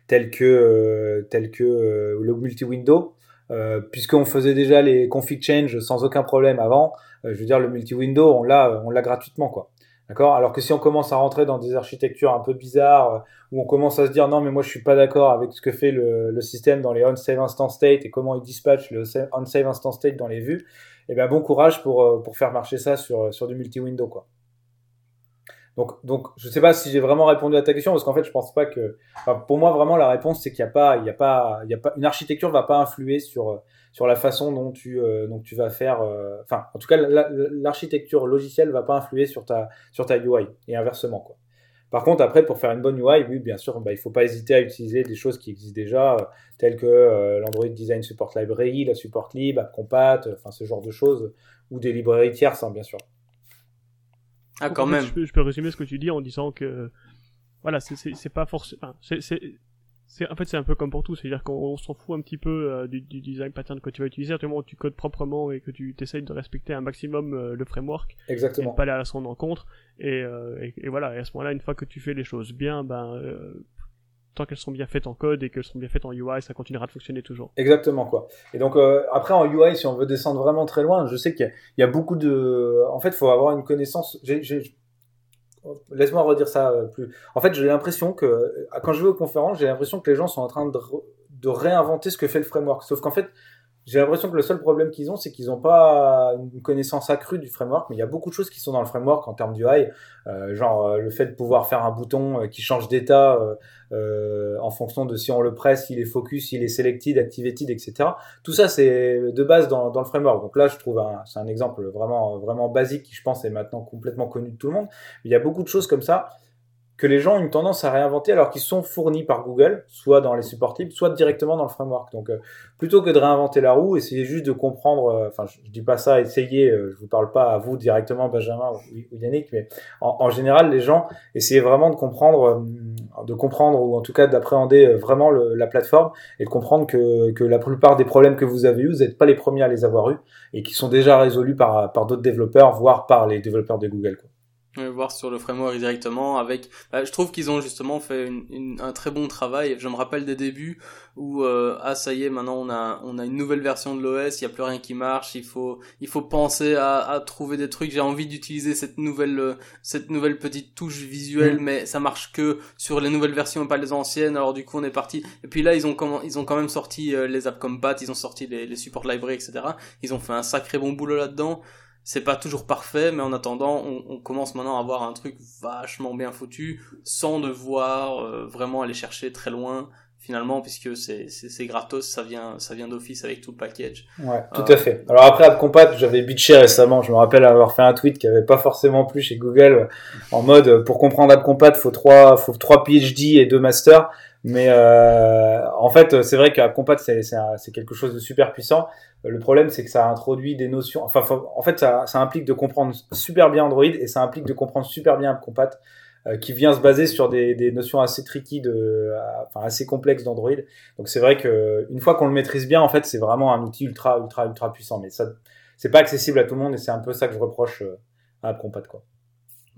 tel que euh, euh, le multi-window, euh, puisqu'on faisait déjà les config change sans aucun problème avant. je veux dire, le multi-window, on l'a gratuitement, Alors que si on commence à rentrer dans des architectures un peu bizarres, où on commence à se dire non, mais moi je suis pas d'accord avec ce que fait le, système dans les on-save instant state et comment il dispatche le sa- on-save instant state dans les vues, eh ben bon courage pour, faire marcher ça sur, sur du multi-window, quoi. Donc, je sais pas si j'ai vraiment répondu à ta question, parce qu'en fait, je pense pas que, pour moi, vraiment, la réponse, c'est qu'il n'y a pas, il y a pas, il y a pas, une architecture va pas influer sur, euh, sur la façon dont tu, euh, tu vas faire, euh, enfin, en tout cas, la- la- l'architecture logicielle va pas influer sur ta, sur ta UI et inversement, quoi. Par contre, après, pour faire une bonne UI, oui, bien sûr, bah, il faut pas hésiter à utiliser des choses qui existent déjà, telles que l'Android Design Support Library, la Support Lib, AppCompat, enfin, ce genre de choses, ou des librairies tierces, hein, bien sûr. Ah, quand en fait, même. Je peux, je peux résumer ce que tu dis en disant que voilà, c'est- pas forcément. c'est c'est c'est- en fait c'est un peu comme pour tout, c'est-à-dire qu'on on s'en fout un petit peu euh, du, du design pattern que tu vas utiliser, à du moment où tu codes proprement et que tu essayes de respecter un maximum euh, le framework et Exactement. de pas aller à son encontre. Et, euh, et, et voilà, et à ce moment-là, une fois que tu fais les choses bien, ben euh, qu'elles sont bien faites en code et qu'elles sont bien faites en UI, ça continuera de fonctionner toujours. Exactement quoi. Et donc euh, après en UI, si on veut descendre vraiment très loin, je sais qu'il y, a- beaucoup de. En fait, il faut avoir une connaissance. Laisse-moi redire ça euh, plus. En fait, j'ai l'impression que quand je vais aux conférences, j'ai l'impression que les gens sont en train de réinventer ce que fait le framework. Sauf qu'en fait, j'ai l'impression que le seul problème qu'ils ont, c'est qu'ils n'ont pas une connaissance accrue du framework, mais il y a beaucoup de choses qui sont dans le framework en termes d'UI, euh, genre euh, le fait de pouvoir faire un bouton euh, qui change d'état euh, euh, en fonction de si on le presse, il est focus, il est selected, activated, etc. Tout ça, c'est de base dans, dans le framework. Donc là, je trouve c'est un exemple vraiment, vraiment basique qui, je pense, est maintenant complètement connu de tout le monde. Il y a beaucoup de choses comme ça que les gens ont une tendance à réinventer alors qu'ils sont fournis par Google, soit dans les supports libres, soit directement dans le framework. Donc, euh, plutôt que de réinventer la roue, essayez juste de comprendre. euh, Enfin, je, je dis pas ça, essayez. euh, je vous parle pas à vous directement, Benjamin ou, ou Yannick, mais en, en général, les gens essayez vraiment de comprendre, euh, de comprendre ou en tout cas d'appréhender euh, vraiment le- la plateforme et de comprendre que, que la plupart des problèmes que vous avez eus, vous n'êtes pas les premiers à les avoir eus et qui sont déjà résolus par, par d'autres développeurs, voire par les développeurs de Google. Quoi. Voir sur le framework directement avec bah, je trouve qu'ils ont justement fait une, une- un très bon travail. Je me rappelle des débuts où euh, ah ça y est maintenant on a on a une nouvelle version de l'OS il y a plus rien qui marche il faut il faut penser à, à trouver des trucs. J'ai envie d'utiliser cette nouvelle euh, cette nouvelle petite touche visuelle Mm. mais ça marche que sur les nouvelles versions et pas les anciennes. Alors du coup on est parti. Et puis là ils ont comment ils ont quand même sorti euh, les apps compat ils ont sorti les, les support library etc ils ont fait un sacré bon boulot là-dedans c'est pas toujours parfait, mais en attendant, on, commence maintenant à avoir un truc vachement bien foutu, sans devoir euh, vraiment aller chercher très loin, finalement, puisque c'est gratos, ça vient ça vient d'office avec tout le package. Ouais, tout Ah. à fait. Alors après AppCompat, j'avais bitché récemment. Je me rappelle avoir fait un tweet qui avait pas forcément plu chez Google, en mode euh, pour comprendre AppCompat, faut trois, faut trois PhD et deux masters. Mais euh, en fait, c'est vrai qu'AppCompat c'est quelque chose de super puissant. Euh, Le problème, c'est que ça introduit des notions. Enfin, faut- en fait, ça, ça implique de comprendre super bien Android et ça implique de comprendre super bien AppCompat, euh, qui vient se baser sur des, des notions assez tricky, de, euh, enfin assez complexes d'Android. Donc c'est vrai que une fois qu'on le maîtrise bien, en fait, c'est vraiment un outil ultra, ultra, ultra puissant. Mais ça, c'est pas accessible à tout le monde et c'est un peu ça que je reproche euh, à AppCompat, quoi.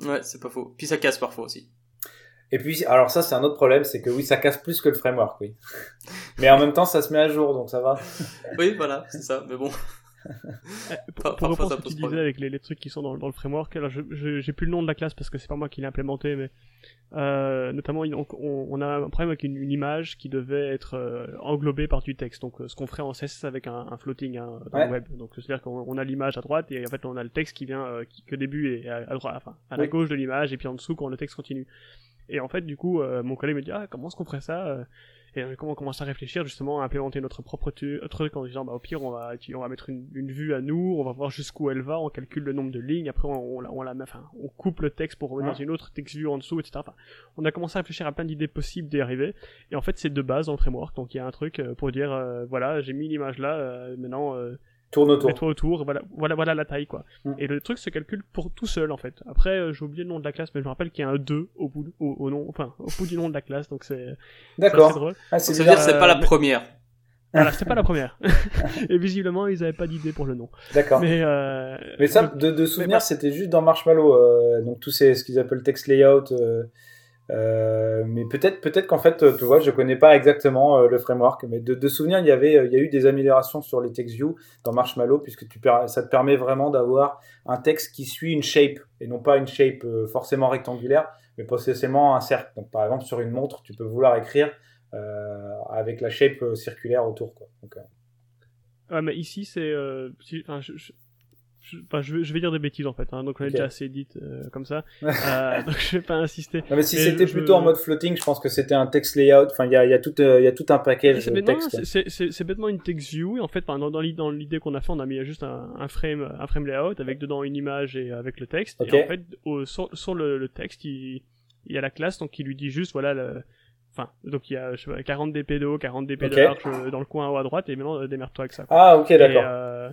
Ouais, c'est pas faux. Puis ça casse parfois aussi. Et puis, alors ça, c'est un autre problème, c'est que oui, ça casse plus que le framework, oui. (laughs) Mais en même temps, ça se met à jour, donc ça va. Oui, voilà, c'est ça, mais bon. Pour, pour reprendre ce que tu disais avec les, les trucs qui sont dans, dans le framework, alors j'ai plus le nom de la classe parce que c'est pas moi qui l'ai implémenté, mais euh, notamment on, on- a un problème avec une, une image qui devait être euh, englobée par du texte, donc euh, ce qu'on ferait en CSS avec un, un floating hein, dans Ouais. le web. Donc c'est-à-dire qu'on on a l'image à droite et en fait on a le texte qui vient, euh, qui, que début est à, à droite, enfin à la gauche de l'image et puis en dessous quand le texte continue. Et en fait, du coup, mon collègue me dit ah comment est-ce qu'on ferait ça Et comment on commence à réfléchir justement à implémenter notre propre truc en disant bah au pire on va on va mettre une, une vue à nous, on va voir jusqu'où elle va, on calcule le nombre de lignes, après on, on, la- on la enfin on coupe le texte pour Ouais. dans une autre texte vue en dessous, etc. Enfin, on a commencé à réfléchir à plein d'idées possibles d'y arriver. Et en fait c'est de base dans le framework, donc il y a un truc euh, pour dire euh, voilà j'ai mis l'image là, euh, maintenant euh, Tourne autour. mets-toi autour, voilà, voilà, voilà la taille, quoi. Mm. Et le truc se calcule pour tout seul, en fait. Après, euh, j'ai oublié le nom de la classe, mais je me rappelle qu'il y a un 2 au bout, de- au, au nom, enfin, au bout du nom de la classe, donc c'est D'accord. Ah, Ça c'est dire que c'est pas la première. Voilà, c'était pas (laughs) la première. Et visiblement, ils avaient pas d'idée pour le nom. D'accord. Mais, Mais, euh, ça, de, de souvenir, c'était juste dans Marshmallow. euh, donc tous ces, ce qu'ils appellent text layout. euh, euh, mais peut-être, peut-être qu'en fait, euh, tu vois, je connais pas exactement euh, le framework, mais de, souvenir, il y avait, il y a eu des améliorations sur les text view dans Marshmallow, puisque ça te permet vraiment d'avoir un texte qui suit une shape et non pas une shape forcément rectangulaire, mais potentiellement un cercle. Donc, par exemple, sur une montre, tu peux vouloir écrire avec la shape circulaire autour, quoi. Ouais, mais ici, c'est, enfin, je vais, je vais dire des bêtises, en fait, hein, donc on est Ok. déjà assez dit, euh, comme ça. (laughs) Euh, donc je vais pas insister. Non, mais si c'était plutôt en mode floating, je pense que c'était un text layout. Enfin, il y a, il y, a tout, euh, il y a tout un package C'est de texte. c'est- bêtement une text view et en fait dans l'idée dans l'idée qu'on a fait on a mis juste un, un frame un frame layout avec dedans une image et avec le texte et en fait au, sur, sur le, le texte il, il y a la classe donc qui lui dit juste voilà le enfin donc il y a je sais pas, 40 dp de haut 40 dp de large dans le coin en haut à droite et maintenant euh, démerde-toi avec ça quoi. Ah, ok, d'accord. euh,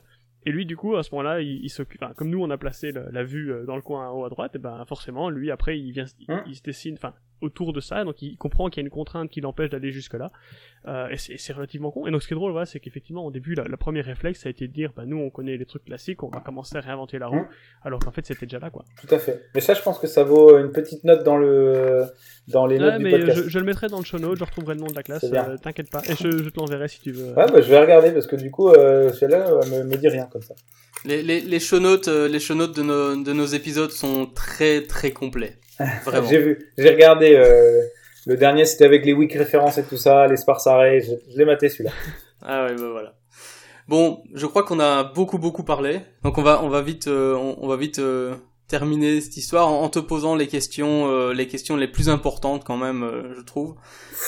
et lui du coup à ce moment-là il, il s'occupe enfin, comme nous on a placé le- la vue euh, dans le coin en haut à droite et ben forcément lui après il vient se- il, il se dessine enfin autour de ça donc il comprend qu'il y a une contrainte qui l'empêche d'aller jusque là euh, et c'est relativement con. Et donc ce qui est drôle, voilà, c'est qu'effectivement au début, la, la première réflexe ça a été de dire, bah nous on connaît les trucs classiques, on va commencer à réinventer la roue, Mm. alors qu'en fait c'était déjà là quoi. Tout à fait. Mais ça, je pense que ça vaut une petite note dans le dans les notes Ouais, du podcast. je, je le mettrai dans le show notes, je retrouverai le nom de la classe, euh, t'inquiète pas, et je, je te l'enverrai si tu veux. Ouais, bah, je vais regarder parce que du coup, euh, celle-là me, me dit rien comme ça. Les, les, les show notes, euh, les show notes de nos, de nos épisodes sont très très complets. (laughs) Vraiment. J'ai vu, j'ai regardé euh, le dernier, c'était avec les weak références et tout ça, les sparse arrays. Je, je l'ai maté celui-là. (laughs) Ah ouais, bah voilà. Bon, je crois qu'on a beaucoup beaucoup parlé, donc on va on va vite euh, on, on va vite euh, terminer cette histoire en, en te posant les questions euh, les questions les plus importantes quand même, je trouve.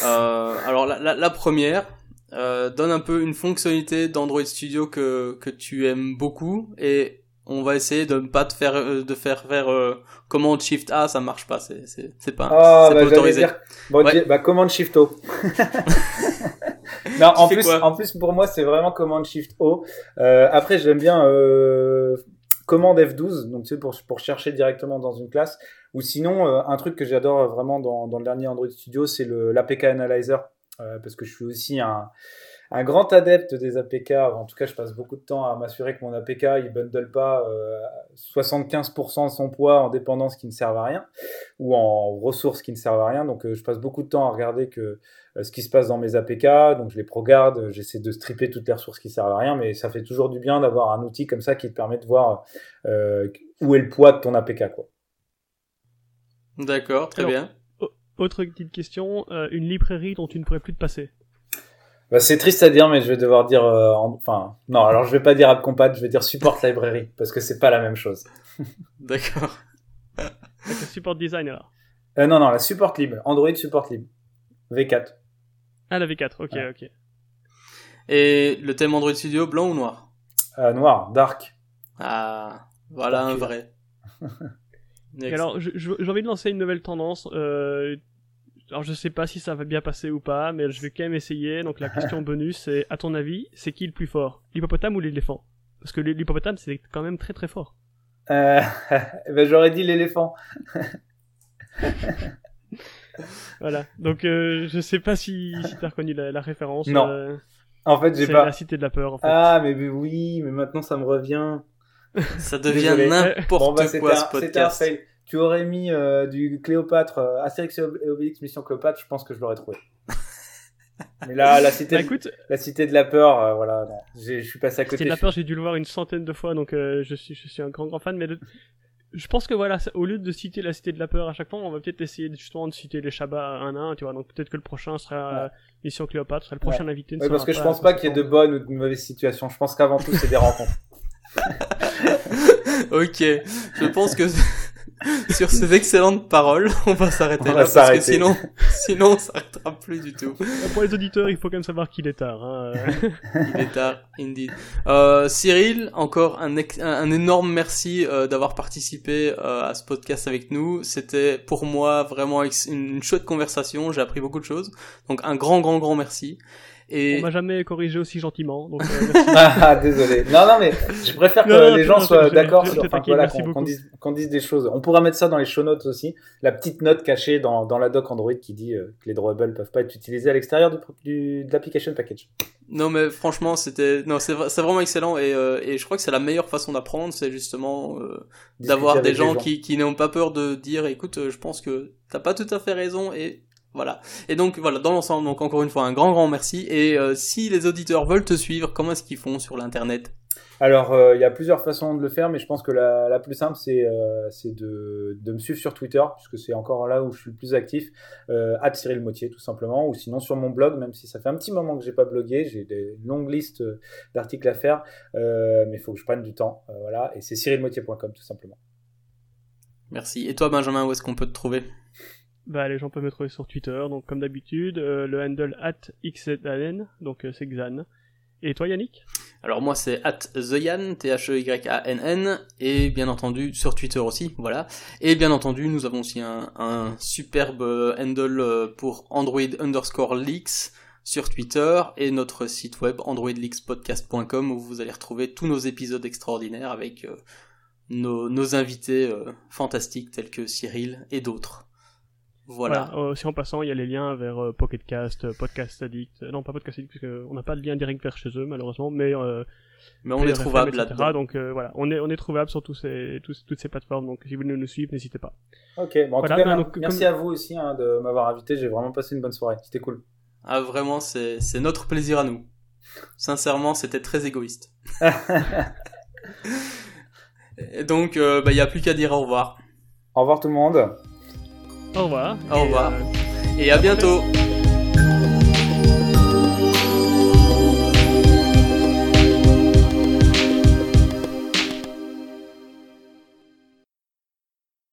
Alors la, la, la première euh, donne un peu une fonctionnalité d'Android Studio que que tu aimes beaucoup et on va essayer de ne pas te faire euh, de faire faire euh, commande shift A, ça marche pas, c'est c'est c'est pas, c'est bah, pas autorisé. dire. Bon, Ouais. bah, commande shift O. (laughs) non, en plus, en plus, pour moi, c'est vraiment commande shift O. Euh, après, j'aime bien euh, commande F12, donc tu sais, pour, pour chercher directement dans une classe. Ou sinon, euh, un truc que j'adore vraiment dans, dans le dernier Android Studio, c'est le l'APK Analyzer. Euh, parce que je suis aussi un, un grand adepte des APK. En tout cas, je passe beaucoup de temps à m'assurer que mon APK, il bundle pas euh, 75% de son poids en dépendances qui ne servent à rien ou en ressources qui ne servent à rien. Donc, euh, je passe beaucoup de temps à regarder que euh, ce qui se passe dans mes APK. Donc, je les progarde, j'essaie de stripper toutes les ressources qui servent à rien, mais ça fait toujours du bien d'avoir un outil comme ça qui te permet de voir euh, où est le poids de ton APK. Quoi. D'accord, très Alors, bien. Autre petite question, euh, une librairie dont tu ne pourrais plus te passer. Bah, c'est triste à dire, mais je vais devoir dire. euh, en- Enfin, non, alors je vais pas dire AppCompat, je vais dire Support Library, parce que c'est pas la même chose. (laughs) D'accord. Support design alors? Euh, non, non, la Support Lib, Android Support Lib, V4. Ah, la V4, ok, Ouais. ok. Et le thème Android Studio, blanc ou noir? Euh, noir, dark. Ah, voilà un vrai. (laughs) Et alors, j'ai envie de lancer une nouvelle tendance. Euh, alors, je sais pas si ça va bien passer ou pas, mais je vais quand même essayer. Donc, la question (laughs) bonus, c'est, à ton avis, c'est qui le plus fort? L'hippopotame ou l'éléphant? Parce que l'hippopotame, c'est quand même très très fort. Euh, (laughs) ben, j'aurais dit l'éléphant. (laughs) Voilà. Donc, euh, je sais pas si, si t'as reconnu la, la référence. Non. euh, En fait, j'ai c'est pas. la cité de la peur, en fait. Ah, mais, mais oui, mais maintenant ça me revient. Ça devient Désolé. n'importe Bon, bah, quoi un, ce podcast. Tu aurais mis euh, du Cléopâtre, euh, Astérix et Ob- et Obélix Mission Cléopâtre, je pense que je l'aurais trouvé. (laughs) mais là, la cité, Bah, de- écoute, la cité de la peur, euh, voilà, je suis passé à Cité côté. de la peur, j'ai dû le voir une centaine de fois, donc euh, je suis je suis un grand grand fan. Mais de- je pense que voilà, au lieu de citer la cité de la peur à chaque fois, on va peut-être essayer justement de citer les Shabbats un à un, tu vois. Donc peut-être que le prochain sera Ouais. Mission Cléopâtre, sera le prochain invité. ne Ouais, parce sera que je pense pas qu'il y ait de bonnes ou de mauvaises situations. Je pense qu'avant tout, c'est des (laughs) rencontres. (laughs) ok, je pense que (laughs) sur ces excellentes paroles, on va s'arrêter On là va parce que sinon, (laughs) sinon on s'arrêtera plus du tout. Euh, Pour les auditeurs, il faut quand même savoir qu'il est tard. Hein. euh. (laughs) Il est tard, indeed. Euh, Cyril, encore un, ex- un, un énorme merci euh, d'avoir participé euh, à ce podcast avec nous. C'était pour moi vraiment ex- une chouette conversation. J'ai appris beaucoup de choses. Donc un grand, grand, grand merci. Et On m'a jamais corrigé aussi gentiment, donc euh, (laughs) merci. ah, désolé. Non, non, mais je préfère que Non, non, les gens non, soient d'accord sur, enfin, voilà, qu'on dise, des choses. On pourra mettre ça dans les show notes aussi. La petite note cachée dans, dans la doc Android qui dit euh, que les drawable peuvent pas être utilisés à l'extérieur du, du, de l'application package. non, mais franchement, c'était non, c'est vra- c'est vraiment excellent. Et, euh, et je crois que c'est la meilleure façon d'apprendre, c'est justement euh, d'avoir des les gens, qui, qui n'ont pas peur de dire écoute je pense que t'as pas tout à fait raison et voilà. Et donc voilà dans l'ensemble donc encore une fois un grand grand merci. Et euh, si les auditeurs veulent te suivre comment est-ce qu'ils font sur l'internet? Alors, euh, il y a plusieurs façons de le faire, mais je pense que la, la plus simple, c'est euh, c'est de, de me suivre sur Twitter, puisque c'est encore là où je suis le plus actif, euh, Cyril Motier, tout simplement, ou sinon sur mon blog, même si ça fait un petit moment que j'ai pas blogué, j'ai des longues listes d'articles à faire, mais il faut que je prenne du temps, voilà, et c'est cyrilmotier.com, tout simplement. merci. Et toi Benjamin où est-ce qu'on peut te trouver? Bah, les gens peuvent me trouver sur Twitter, donc comme d'habitude, euh, le handle at xzan, donc euh, c'est Xan. Et toi Yannick? Alors moi c'est at theyan t h e y a n n et bien entendu sur Twitter aussi voilà et bien entendu nous avons aussi un, un superbe euh, handle euh, pour Android underscore leaks sur Twitter et notre site web androidleakspodcast.com où vous allez retrouver tous nos épisodes extraordinaires avec nos, nos invités fantastiques tels que Cyril et d'autres. Voilà. Euh, aussi en passant, il y a les liens vers euh, Pocketcast, euh, Podcast Addict. Euh, non, pas Podcast Addict, parce qu'on n'a pas de lien direct vers chez eux, malheureusement, mais euh, Mais on est trouvable etc. là-dedans. Donc euh, voilà, on est, on est trouvable sur tous ces, tous- toutes ces plateformes, donc si vous voulez nous suivre, n'hésitez pas. Ok, bon, en Voilà, tout cas, ben, donc, merci comme- à vous aussi hein, de m'avoir invité, j'ai vraiment passé une bonne soirée, c'était cool. Ah vraiment, c'est c'est notre plaisir à nous. Sincèrement, c'était très égoïste. (laughs) Et donc, il bah, y a plus qu'à dire au revoir. Au revoir tout le monde. Au revoir. Au revoir. euh, Et à bientôt